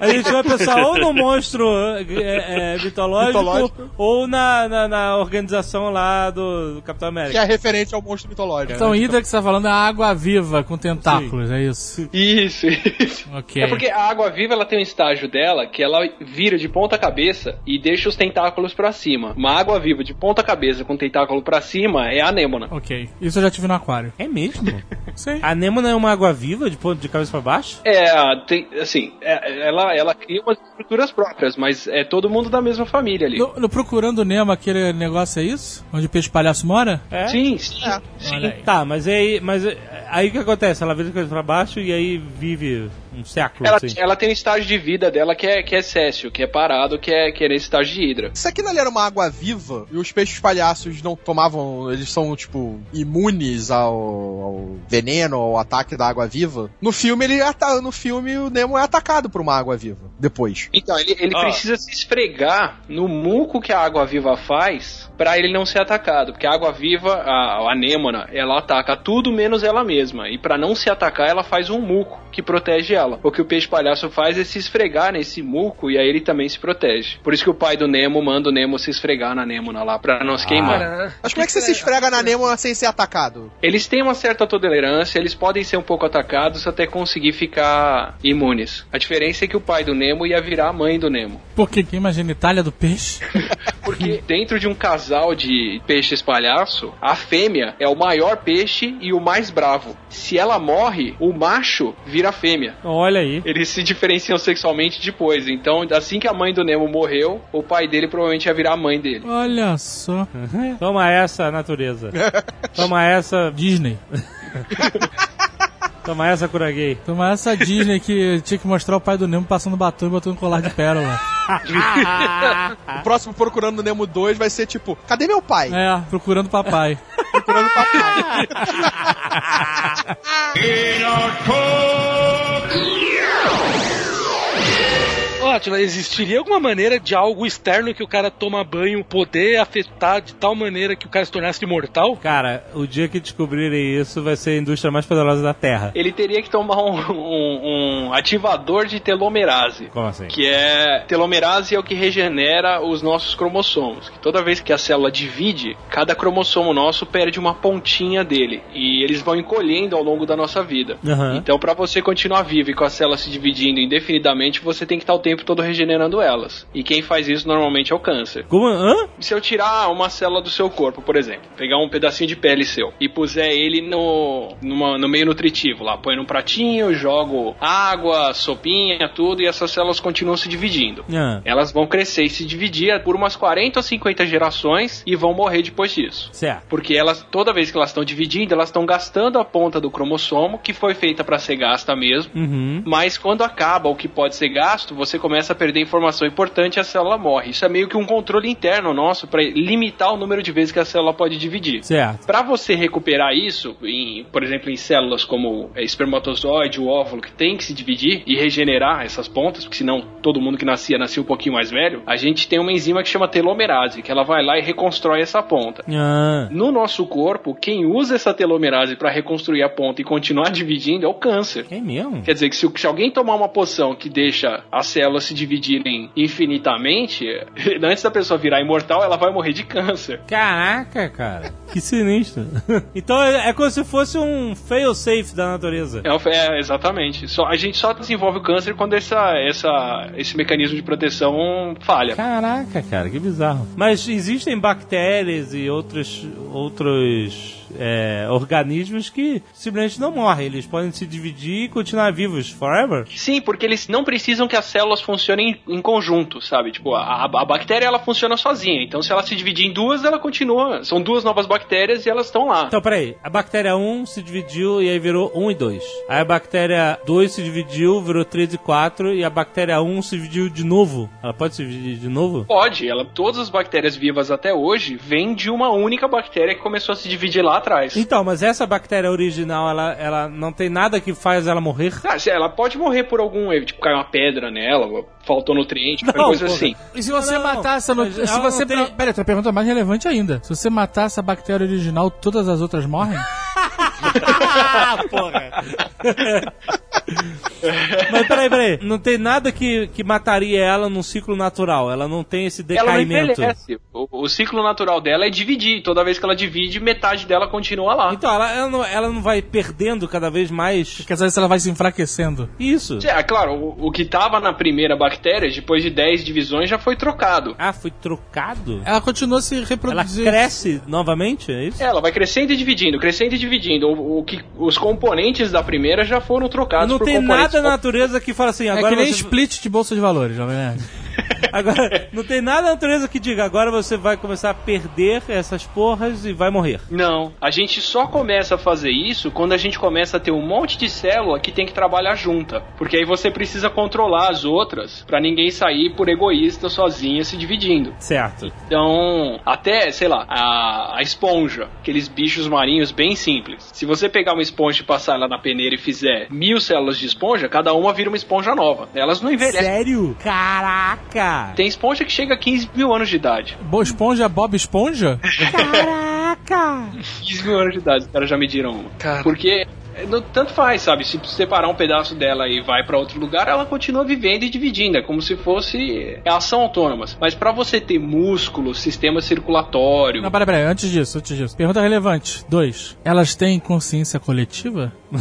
A gente vai pensar ou no monstro é, é, mitológico, Mitológico. ou na, na, na organização lá do, do Capitão Que América. é referente ao monstro mitológico. Então, Hydra que você tá falando é a água viva com tentáculos, é isso? Isso, isso. Ok. É porque a água viva ela tem um estágio dela que ela vira de ponta cabeça e deixa os tentáculos pra cima. Uma água viva de ponta cabeça com tentáculo pra cima é a anêmona. Ok. Isso eu já tive no aquário. É mesmo? Sim. A Nemona é uma água viva de ponto de cabeça pra baixo? É, tem, assim, é- ela, ela cria umas estruturas próprias, mas é todo mundo da mesma família ali. No, no Procurando Nemo, aquele negócio é isso? Onde o peixe palhaço mora? É? Sim, sim. Olha aí. Tá, mas aí, mas aí o que acontece? Ela vira de cabeça pra baixo e aí vive um século, Ela, assim. ela tem um estágio de vida dela que é, que é céssio, que é parado, que é, que é nesse estágio de hidra. Se aquilo ali era uma água viva e os peixes palhaços não tomavam, eles são, tipo, imunes ao, ao veneno, ao ataque da água viva, no filme ele ata- no filme o Nemo é atacado por uma água viva depois. Então, ele, ele Ah. precisa se esfregar no muco que a água viva faz pra ele não ser atacado. Porque a água viva, a, a anêmona, ela ataca tudo menos ela mesma. E pra não se atacar, ela faz um muco que protege ela. O que o peixe palhaço faz é se esfregar nesse muco e aí ele também se protege. Por isso que o pai do Nemo manda o Nemo se esfregar na Nêmona lá pra não se queimar. Cara, Mas como é que você se esfrega na Nemo sem ser atacado? Eles têm uma certa tolerância, eles podem ser um pouco atacados até conseguir ficar imunes. A diferença é que o pai do Nemo ia virar a mãe do Nemo. Porque quem imagina Itália do peixe? Porque dentro de um casal de peixes palhaço, a fêmea é o maior peixe e o mais bravo. Se ela morre, o macho vira a fêmea. Olha aí. Eles se diferenciam sexualmente depois. Então, assim que a mãe do Nemo morreu, o pai dele provavelmente ia virar a mãe dele. Olha só. Toma essa, natureza. Toma essa, Disney. toma essa, Kuragei. Toma essa Disney que tinha que mostrar o pai do Nemo passando batom e botando um colar de pérola. O próximo Procurando o Nemo 2 vai ser tipo, cadê meu pai? É, procurando papai. Procurando papai. Atila, existiria alguma maneira de algo externo que o cara toma banho poder afetar de tal maneira que o cara se tornasse imortal? Cara, o dia que descobrirem isso vai ser a indústria mais poderosa da Terra. Ele teria que tomar um, um- um ativador de telomerase. Como assim? Que é. Telomerase é o que regenera os nossos cromossomos. Que toda vez que a célula divide, cada cromossomo nosso perde uma pontinha dele. E eles vão encolhendo ao longo da nossa vida. Aham. Então, para você continuar vivo e com as células se dividindo indefinidamente, você tem que estar o tempo todo regenerando elas. E quem faz isso normalmente é o câncer. Como? Hã? Se eu tirar uma célula do seu corpo, por exemplo, pegar um pedacinho de pele seu e puser ele no, numa- no meio nutritivo lá, põe num pratinho, jogo água, sopinha, tudo, e essas células continuam se dividindo. Ah, Elas vão crescer e se dividir por umas 40 ou 50 gerações e vão morrer depois disso. certo. Porque elas, toda vez que elas estão dividindo, elas estão gastando a ponta do cromossomo, que foi feita para ser gasta mesmo. Uhum. Mas quando acaba o que pode ser gasto, você começa a perder informação importante a célula morre. Isso é meio que um controle interno nosso para limitar o número de vezes que a célula pode dividir. Certo. Para você recuperar isso, em, por exemplo, em células como é, espermatozoide, o óvulo, que tem que se dividir e regenerar essas pontas, porque senão todo mundo que nascia nascia um pouquinho mais velho, a gente tem uma enzima que chama telomerase, que ela vai lá e reconstrói essa ponta. Ah, No nosso corpo, quem usa essa telomerase para reconstruir a ponta e continuar dividindo é o câncer. é mesmo? Quer dizer que se, se alguém tomar uma poção que deixa as células se dividirem infinitamente, antes da pessoa virar imortal, ela vai morrer de câncer. Caraca, cara. Que sinistro. então é, é como se fosse um fail-safe da natureza. É, é, exatamente. Só, a gente só desenvolve o câncer quando essa, essa, esse mecanismo de proteção falha. Caraca, cara, que bizarro. Mas existem bactérias e outros, outros é, organismos que simplesmente não morrem. Eles podem se dividir e continuar vivos forever. Sim, porque eles não precisam que as células funcionem em conjunto, sabe? Tipo, a, a bactéria ela funciona sozinha. Então, se ela se dividir em duas, ela continua. São duas novas bactérias e elas estão lá. Então, peraí. A bactéria 1 se dividiu e aí virou 1 e 2. Aí a bactéria 2 se dividiu, virou 3 e 4. E a bactéria 1 se dividiu de novo. Ela pode se dividir de novo? Pode, ela, todas as bactérias vivas até hoje vêm de uma única bactéria que começou a se dividir lá atrás. Então, mas essa bactéria original, ela, ela não tem nada que faz ela morrer? Ah, ela pode morrer por algum erro, tipo, caiu uma pedra nela, ou faltou nutriente, Não, coisa porra. assim. E se você Não, matar essa. No... mas Se você. tem- Pera, pergunta mais relevante ainda. Se você matar essa bactéria original, todas as outras morrem? Ah, porra! Mas peraí, peraí. Não tem nada que, que mataria ela num ciclo natural. Ela não tem esse Ela não decaimento. envelhece. O, o ciclo natural dela é dividir. Toda vez que ela divide, metade dela continua lá. Então, ela, ela, não, ela não vai perdendo cada vez mais. Quer dizer, se ela vai se enfraquecendo. Isso. É, claro, o, o que tava na primeira bactéria, depois de 10 divisões, já foi trocado. Ah, foi trocado? Ela continua se Ela reproduzir. cresce novamente, é isso? É, Ela vai crescendo e dividindo, crescendo e dividindo. O, o que, os componentes da primeira já foram trocados não tem nada na natureza que fala assim, É agora que nem você... split de bolsa de valores, Jovem Nerd. Agora, não tem nada na natureza que diga, agora você vai começar a perder essas porras e vai morrer. Não, a gente só começa a fazer isso quando a gente começa a ter um monte de célula que tem que trabalhar junta. Porque aí você precisa controlar as outras pra ninguém sair por egoísta sozinha se dividindo. Certo. Então, até, sei lá, a, a esponja, aqueles bichos marinhos bem simples. Se você pegar uma esponja e passar ela na peneira e fizer mil células de esponja, cada uma vira uma esponja nova. Elas não envelhecem. Sério? Caraca! Tem esponja que chega a 15 mil anos de idade. Boa Esponja, Bob Esponja? Caraca! 15 mil anos de idade, os caras já mediram uma. Porque é, não- tanto faz, sabe? Se separar um pedaço dela e vai pra outro lugar, ela continua vivendo e dividindo. É como se fosse ação autônomas. Mas pra você ter músculo, sistema circulatório. Não, peraí, peraí, antes disso, antes disso. Pergunta relevante. Dois. Elas têm consciência coletiva?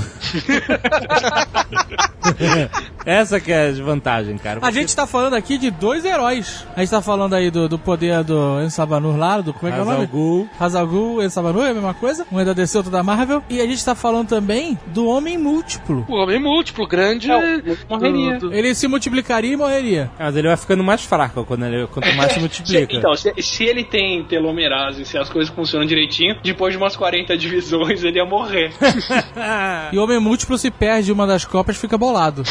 Essa que é a desvantagem, cara. A gente tá falando aqui de dois heróis. A gente tá falando aí do, do poder do Ensabanur lá, do como é que é o nome? Hazalgul. Hazalgul, Ensabanur, é a mesma coisa. Um é da DC, outro da Marvel. E a gente tá falando também do Homem Múltiplo. O homem múltiplo, grande. É, morreria. do- do- Ele se multiplicaria e morreria. Mas ele vai ficando mais fraco quando ele, quanto mais se Se- multiplica. então, se, se ele tem telomerase, se as coisas funcionam direitinho, depois de umas 40 divisões ele ia morrer. E o Homem Múltiplo se perde uma das copas fica bolado.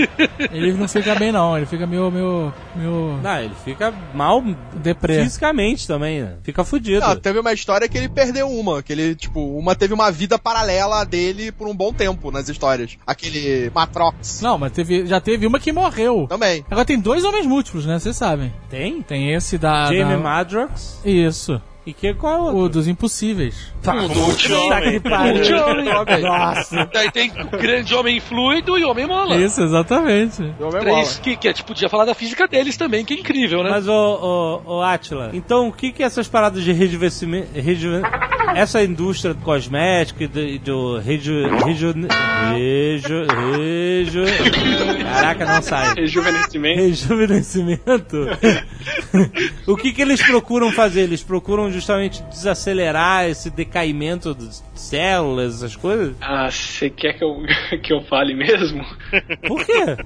ele não fica bem, não. Ele fica meio. meio. meio. Não, ele fica mal deprê. fisicamente também, né? Fica fudido. Não, teve uma história que ele perdeu uma, que ele, tipo, uma teve uma vida paralela dele por um bom tempo nas histórias. Aquele Matrox. Não, mas teve, já teve uma que morreu. Também. Agora tem dois homens múltiplos, né? Vocês sabem. Tem? Tem esse da. Jamie da... Madrox. Isso. E que qual é o O outro? dos impossíveis. O multi-homem. Multi-homem. Nossa. Daí tem o grande homem fluido e homem mola. Isso, exatamente. Três que, que a gente podia falar da física deles também, que é incrível, né? Mas, ô, ô, ô, Atila, então o que que essas paradas de rejuvenescimento... rejuven- Essa indústria do cosmético e do, do reju... reju... reju... reju... Caraca, não sai. Rejuvenescimento. Rejuvenescimento. o que que eles procuram fazer? Eles procuram justamente desacelerar esse decaimento das células, essas coisas? Ah, você quer que eu, que eu fale mesmo? Por quê?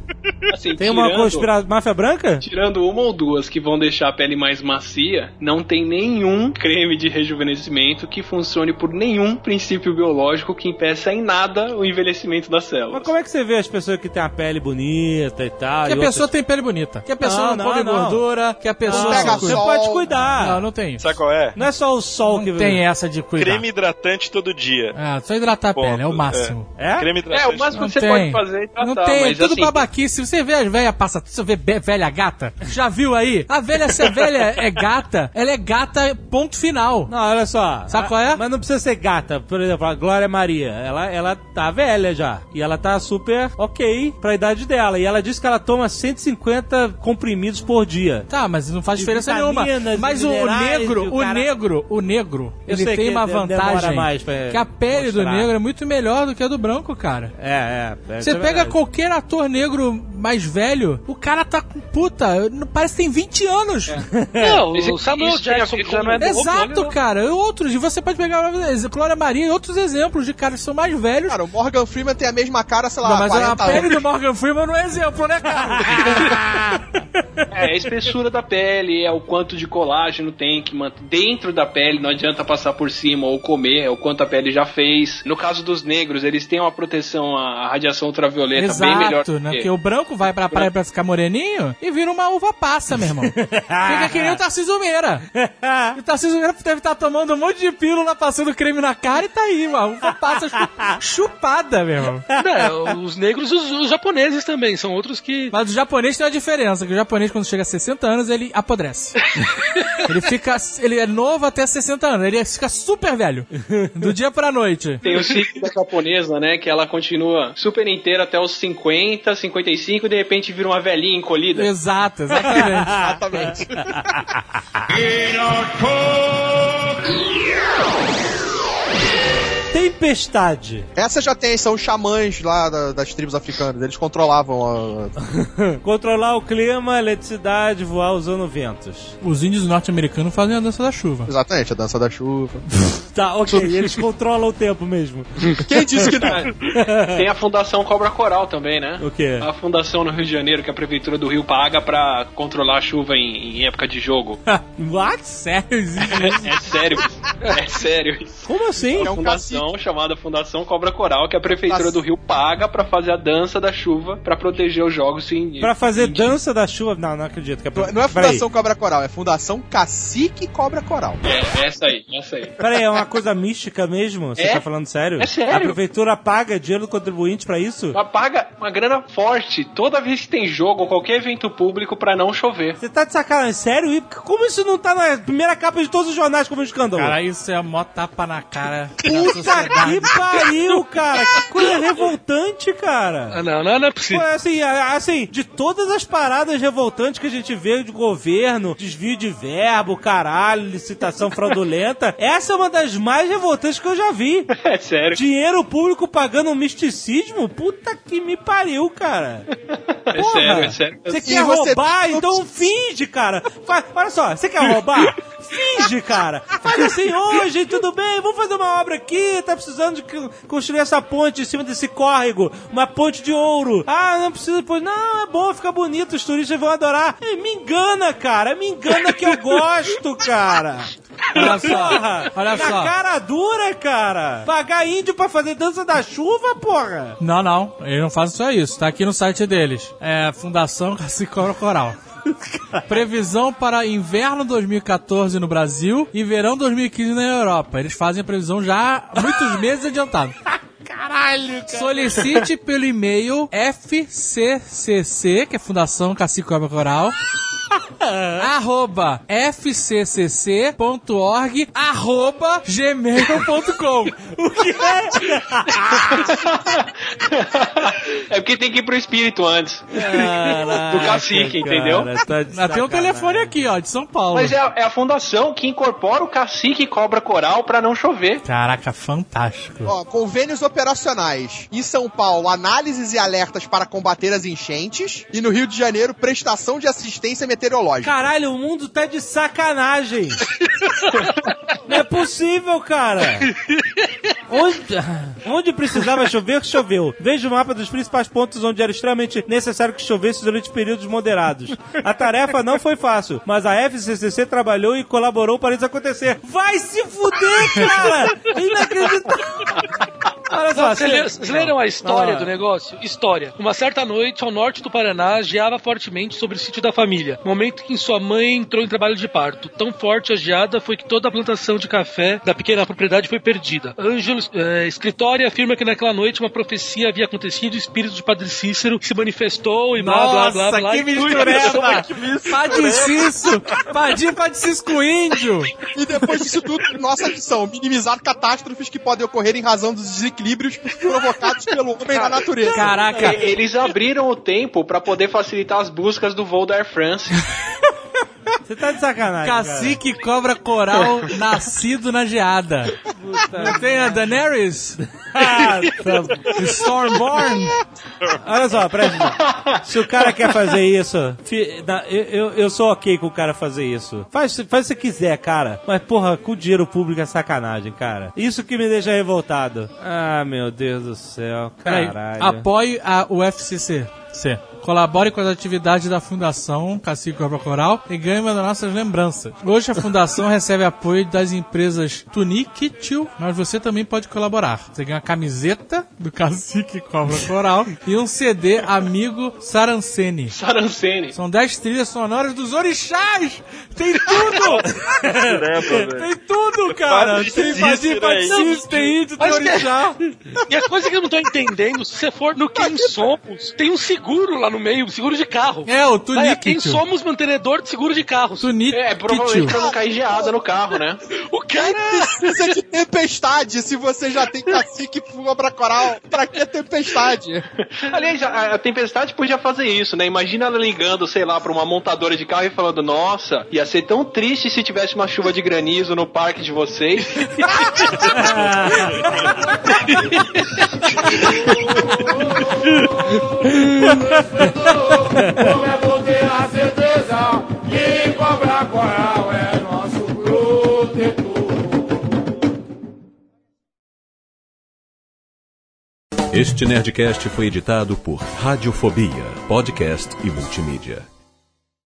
Assim, Tem uma tirando- conspiração máfia branca? Tirando uma ou duas que vão deixar a pele mais macia, não tem nenhum creme de rejuvenescimento que funcione por nenhum princípio biológico que impeça em nada o envelhecimento das Mas células. como é que você vê as pessoas que têm a pele bonita e tal? Que a e pessoa outras- tem pele bonita. Que a pessoa Não, não, não, come não. gordura. Que a pessoa Não, se pega você sol. pode cuidar. Não, não tem. Sabe qual é? Não é só o sol que Não tem essa de cuidar. Creme hidratante todo dia. Ah, só hidratar a Ponto. pele, é o máximo. É? Creme É, hidratante. o máximo Não que você tem. pode fazer é tratar, Não tem, é mas tudo assim, babaquice. Você vê as velhas passa, você vê velha gata, já viu aí? A velha, se a velha é gata, ela é gata, ponto final. Não, olha só. Sabe qual é? Mas não precisa ser gata. Por exemplo, a Glória Maria, ela, ela tá velha já. E ela tá super ok pra idade dela. E ela disse que ela toma 150 comprimidos por dia. Tá, mas não faz diferença nenhuma. Mas o negro, o o cara- negro, o negro, Eu ele sei tem que uma vantagem mais pra que a pele do mostrar. negro é muito melhor do que a do branco, cara. É, é. Você pega qualquer ator negro mais velho, o cara tá com puta, não- parece que tem 20 anos. Não, Isso- o Samuel tem a Jackson já não é Exato, cara. Outros, e você pode pegar Glória Maria e outros exemplos de caras que são mais velhos. Cara, o Morgan Freeman tem a mesma cara, sei lá, Não, mas a 40 pele anos. do Morgan Freeman não é exemplo, né, cara? É, a espessura da pele, é o quanto de colágeno tem que manter dentro da pele, não adianta passar por cima ou comer, é o quanto a pele já fez. No caso dos negros, eles têm uma proteção à radiação ultravioleta bem melhor. Exato, né? que- Porque o branco vai pra praia pra ficar moreninho e vira uma uva passa, meu irmão. Fica que nem o Tarcísio Meira. E o Tarcísio Meira deve estar tomando um monte de pílula, passando creme na cara e tá aí, uma uva passa chu- chupada, meu irmão. Não, os negros e os, os japoneses também, são outros que. Mas o japonês tem uma diferença, que o japonês quando chega a 60 anos, ele apodrece. ele fica, ele é novo até 60 anos, ele fica super velho, do dia pra noite. Tem o ciclo da japonesa, né? Que ela continua super inteira até os 50, 55 e de repente vira uma velhinha encolhida. Exato, exatamente. Exatamente. Oh! Tempestade. Essa já tem, são os xamãs lá da- das tribos africanas. Eles controlavam a. Controlar o clima, eletricidade, voar usando ventos. Os índios norte-americanos fazem a dança da chuva. Exatamente, a dança da chuva. Tá, ok. eles controlam o tempo mesmo. Quem disse que não? Tem a Fundação Cobra Coral também, né? O quê? A fundação no Rio de Janeiro que a prefeitura do Rio paga pra controlar a chuva em, em época de jogo. What? Sério, isso? É sério, é sério. Como assim? É um fundação chamada Fundação Cobra Coral que a prefeitura do Rio paga pra fazer a dança da chuva pra proteger os jogos em Pra fazer dança da chuva? Não, não acredito. Que é pra... Não é. Fundação Cobra Coral, é Fundação Cacique Cobra Coral. É, essa aí, essa aí. Peraí, é uma coisa mística mesmo? Você É. tá falando sério? É sério. A prefeitura paga dinheiro do contribuinte pra isso? Ela paga uma grana forte toda vez que tem jogo ou qualquer evento público pra não chover. Você tá de sacanagem? Sério? E Como isso não tá na primeira capa de todos os jornais como um escândalo? Cara, isso é mó tapa na cara. Puta Puta que pariu, cara. Que coisa revoltante, cara. Ah, não, não, não é Pô, possível. assim, assim, de todas as paradas revoltantes que a gente vê de governo, desvio de verbo, caralho, licitação fraudulenta, essa é uma das mais revoltantes que eu já vi. É sério. Dinheiro público pagando um misticismo? Puta que me pariu, cara. É Porra, sério, é sério. Você quer você- roubar? Então finge, cara. Olha só, você quer roubar? Finge, cara. Faz assim, hoje, tudo bem, vamos fazer uma obra aqui, tá precisando de construir essa ponte em cima desse córrego, uma ponte de ouro. Ah, não precisa, pois não, é bom, fica bonito, os turistas vão adorar. Me engana, cara, me engana que eu gosto, cara. Olha só, Porra, olha na só. cara dura, cara. Pagar índio pra fazer dança da chuva, porra. Não, não, eles não fazem só isso. Tá aqui no site deles. É Fundação Cacique Cobra Coral. Previsão para inverno 2014 no Brasil e verão 2015 na Europa. Eles fazem a previsão já há muitos meses adiantado. Caralho, cara. Solicite pelo e-mail FCCC, que é Fundação Cacique Cobra Coral, arroba fccc.org, arroba gmail.com. É porque tem que ir pro espírito antes. Caraca, Do cacique, entendeu? cara, tá de Ah, tem um telefone aqui, ó, de São Paulo. Mas é a, é a fundação que incorpora o cacique e cobra coral pra não chover. Caraca, fantástico. Ó, convênios operacionais. Em São Paulo, análises e alertas para combater as enchentes. E no Rio de Janeiro, prestação de assistência meteorológica. Caralho, o mundo tá de sacanagem. Não é possível, cara. Onde, onde precisava chover, choveu. Veja o mapa dos principais pontos onde era extremamente necessário que chovesse durante períodos moderados. A tarefa não foi fácil, mas a FCCC trabalhou e colaborou para isso acontecer. Vai se fuder, cara! Inacreditável! Olha só, Vocês leram- você- vocês leram a história Ah. do negócio? História. Uma certa noite, ao norte do Paraná, geava fortemente sobre o sítio da família. Momento em que sua mãe entrou em trabalho de parto. Tão forte a geada foi que toda a plantação de café da pequena propriedade foi perdida. Ângelo, é, escritório, afirma que naquela noite uma profecia havia acontecido e o espírito de Padre Cícero se manifestou e blá blá blá Nossa, blá. que e tudo. mistureba! Padiciço! Padim Padiciço com índio! E depois disso tudo, nossa missão: minimizar catástrofes que podem ocorrer em razão dos desequilíbrios provocados pelo homem na natureza. Caraca, Eles abriram o tempo pra poder facilitar as buscas do voo da Air France. Você tá de sacanagem. cara. cacique cobra coral nascido na geada. Não tem a Daenerys? Ah, tá. Stormborn? Olha só, presta. Se o cara quer fazer isso, eu, eu, eu sou ok com o cara fazer isso. Faz, faz se você quiser, cara. Mas, porra, com dinheiro público é sacanagem, cara. Isso que me deixa revoltado. Ah, meu Deus do céu. Caralho. apoie a UFCC. C. Colabore com as atividades da Fundação Cacique Cobra Coral e ganhe uma das nossas lembranças. Hoje a Fundação recebe apoio das empresas Tunique e Tio, mas você também pode colaborar. Você ganha uma camiseta do Cacique Cobra Coral e um CD Amigo Sarancene. Sarancene. São 10 trilhas sonoras dos orixás! Tem tudo! tem tudo, cara! Tem Cícero Patis, tem índio, tem orixá. E a coisa que eu não tô entendendo, se você for no Quem Somos, tem um seguro lá no meio, seguro de carro. É, o Vai, Tunique, Quem tio. Somos mantenedor de seguro de carros. Tunique, É, provavelmente pra não cair geada no carro, né? O cara Precisa de tempestade se você já tem cacique e cobra coral. Pra que tempestade? Aliás, a, a Tempestade podia fazer isso, né? Imagina ela ligando, sei lá, pra uma montadora de carro e falando: Nossa, ia ser tão triste se tivesse uma chuva de granizo no parque de vocês. Como é bom ter a certeza que cobra coral é nosso protetor. Este Nerdcast foi editado por Radiofobia, podcast e multimídia.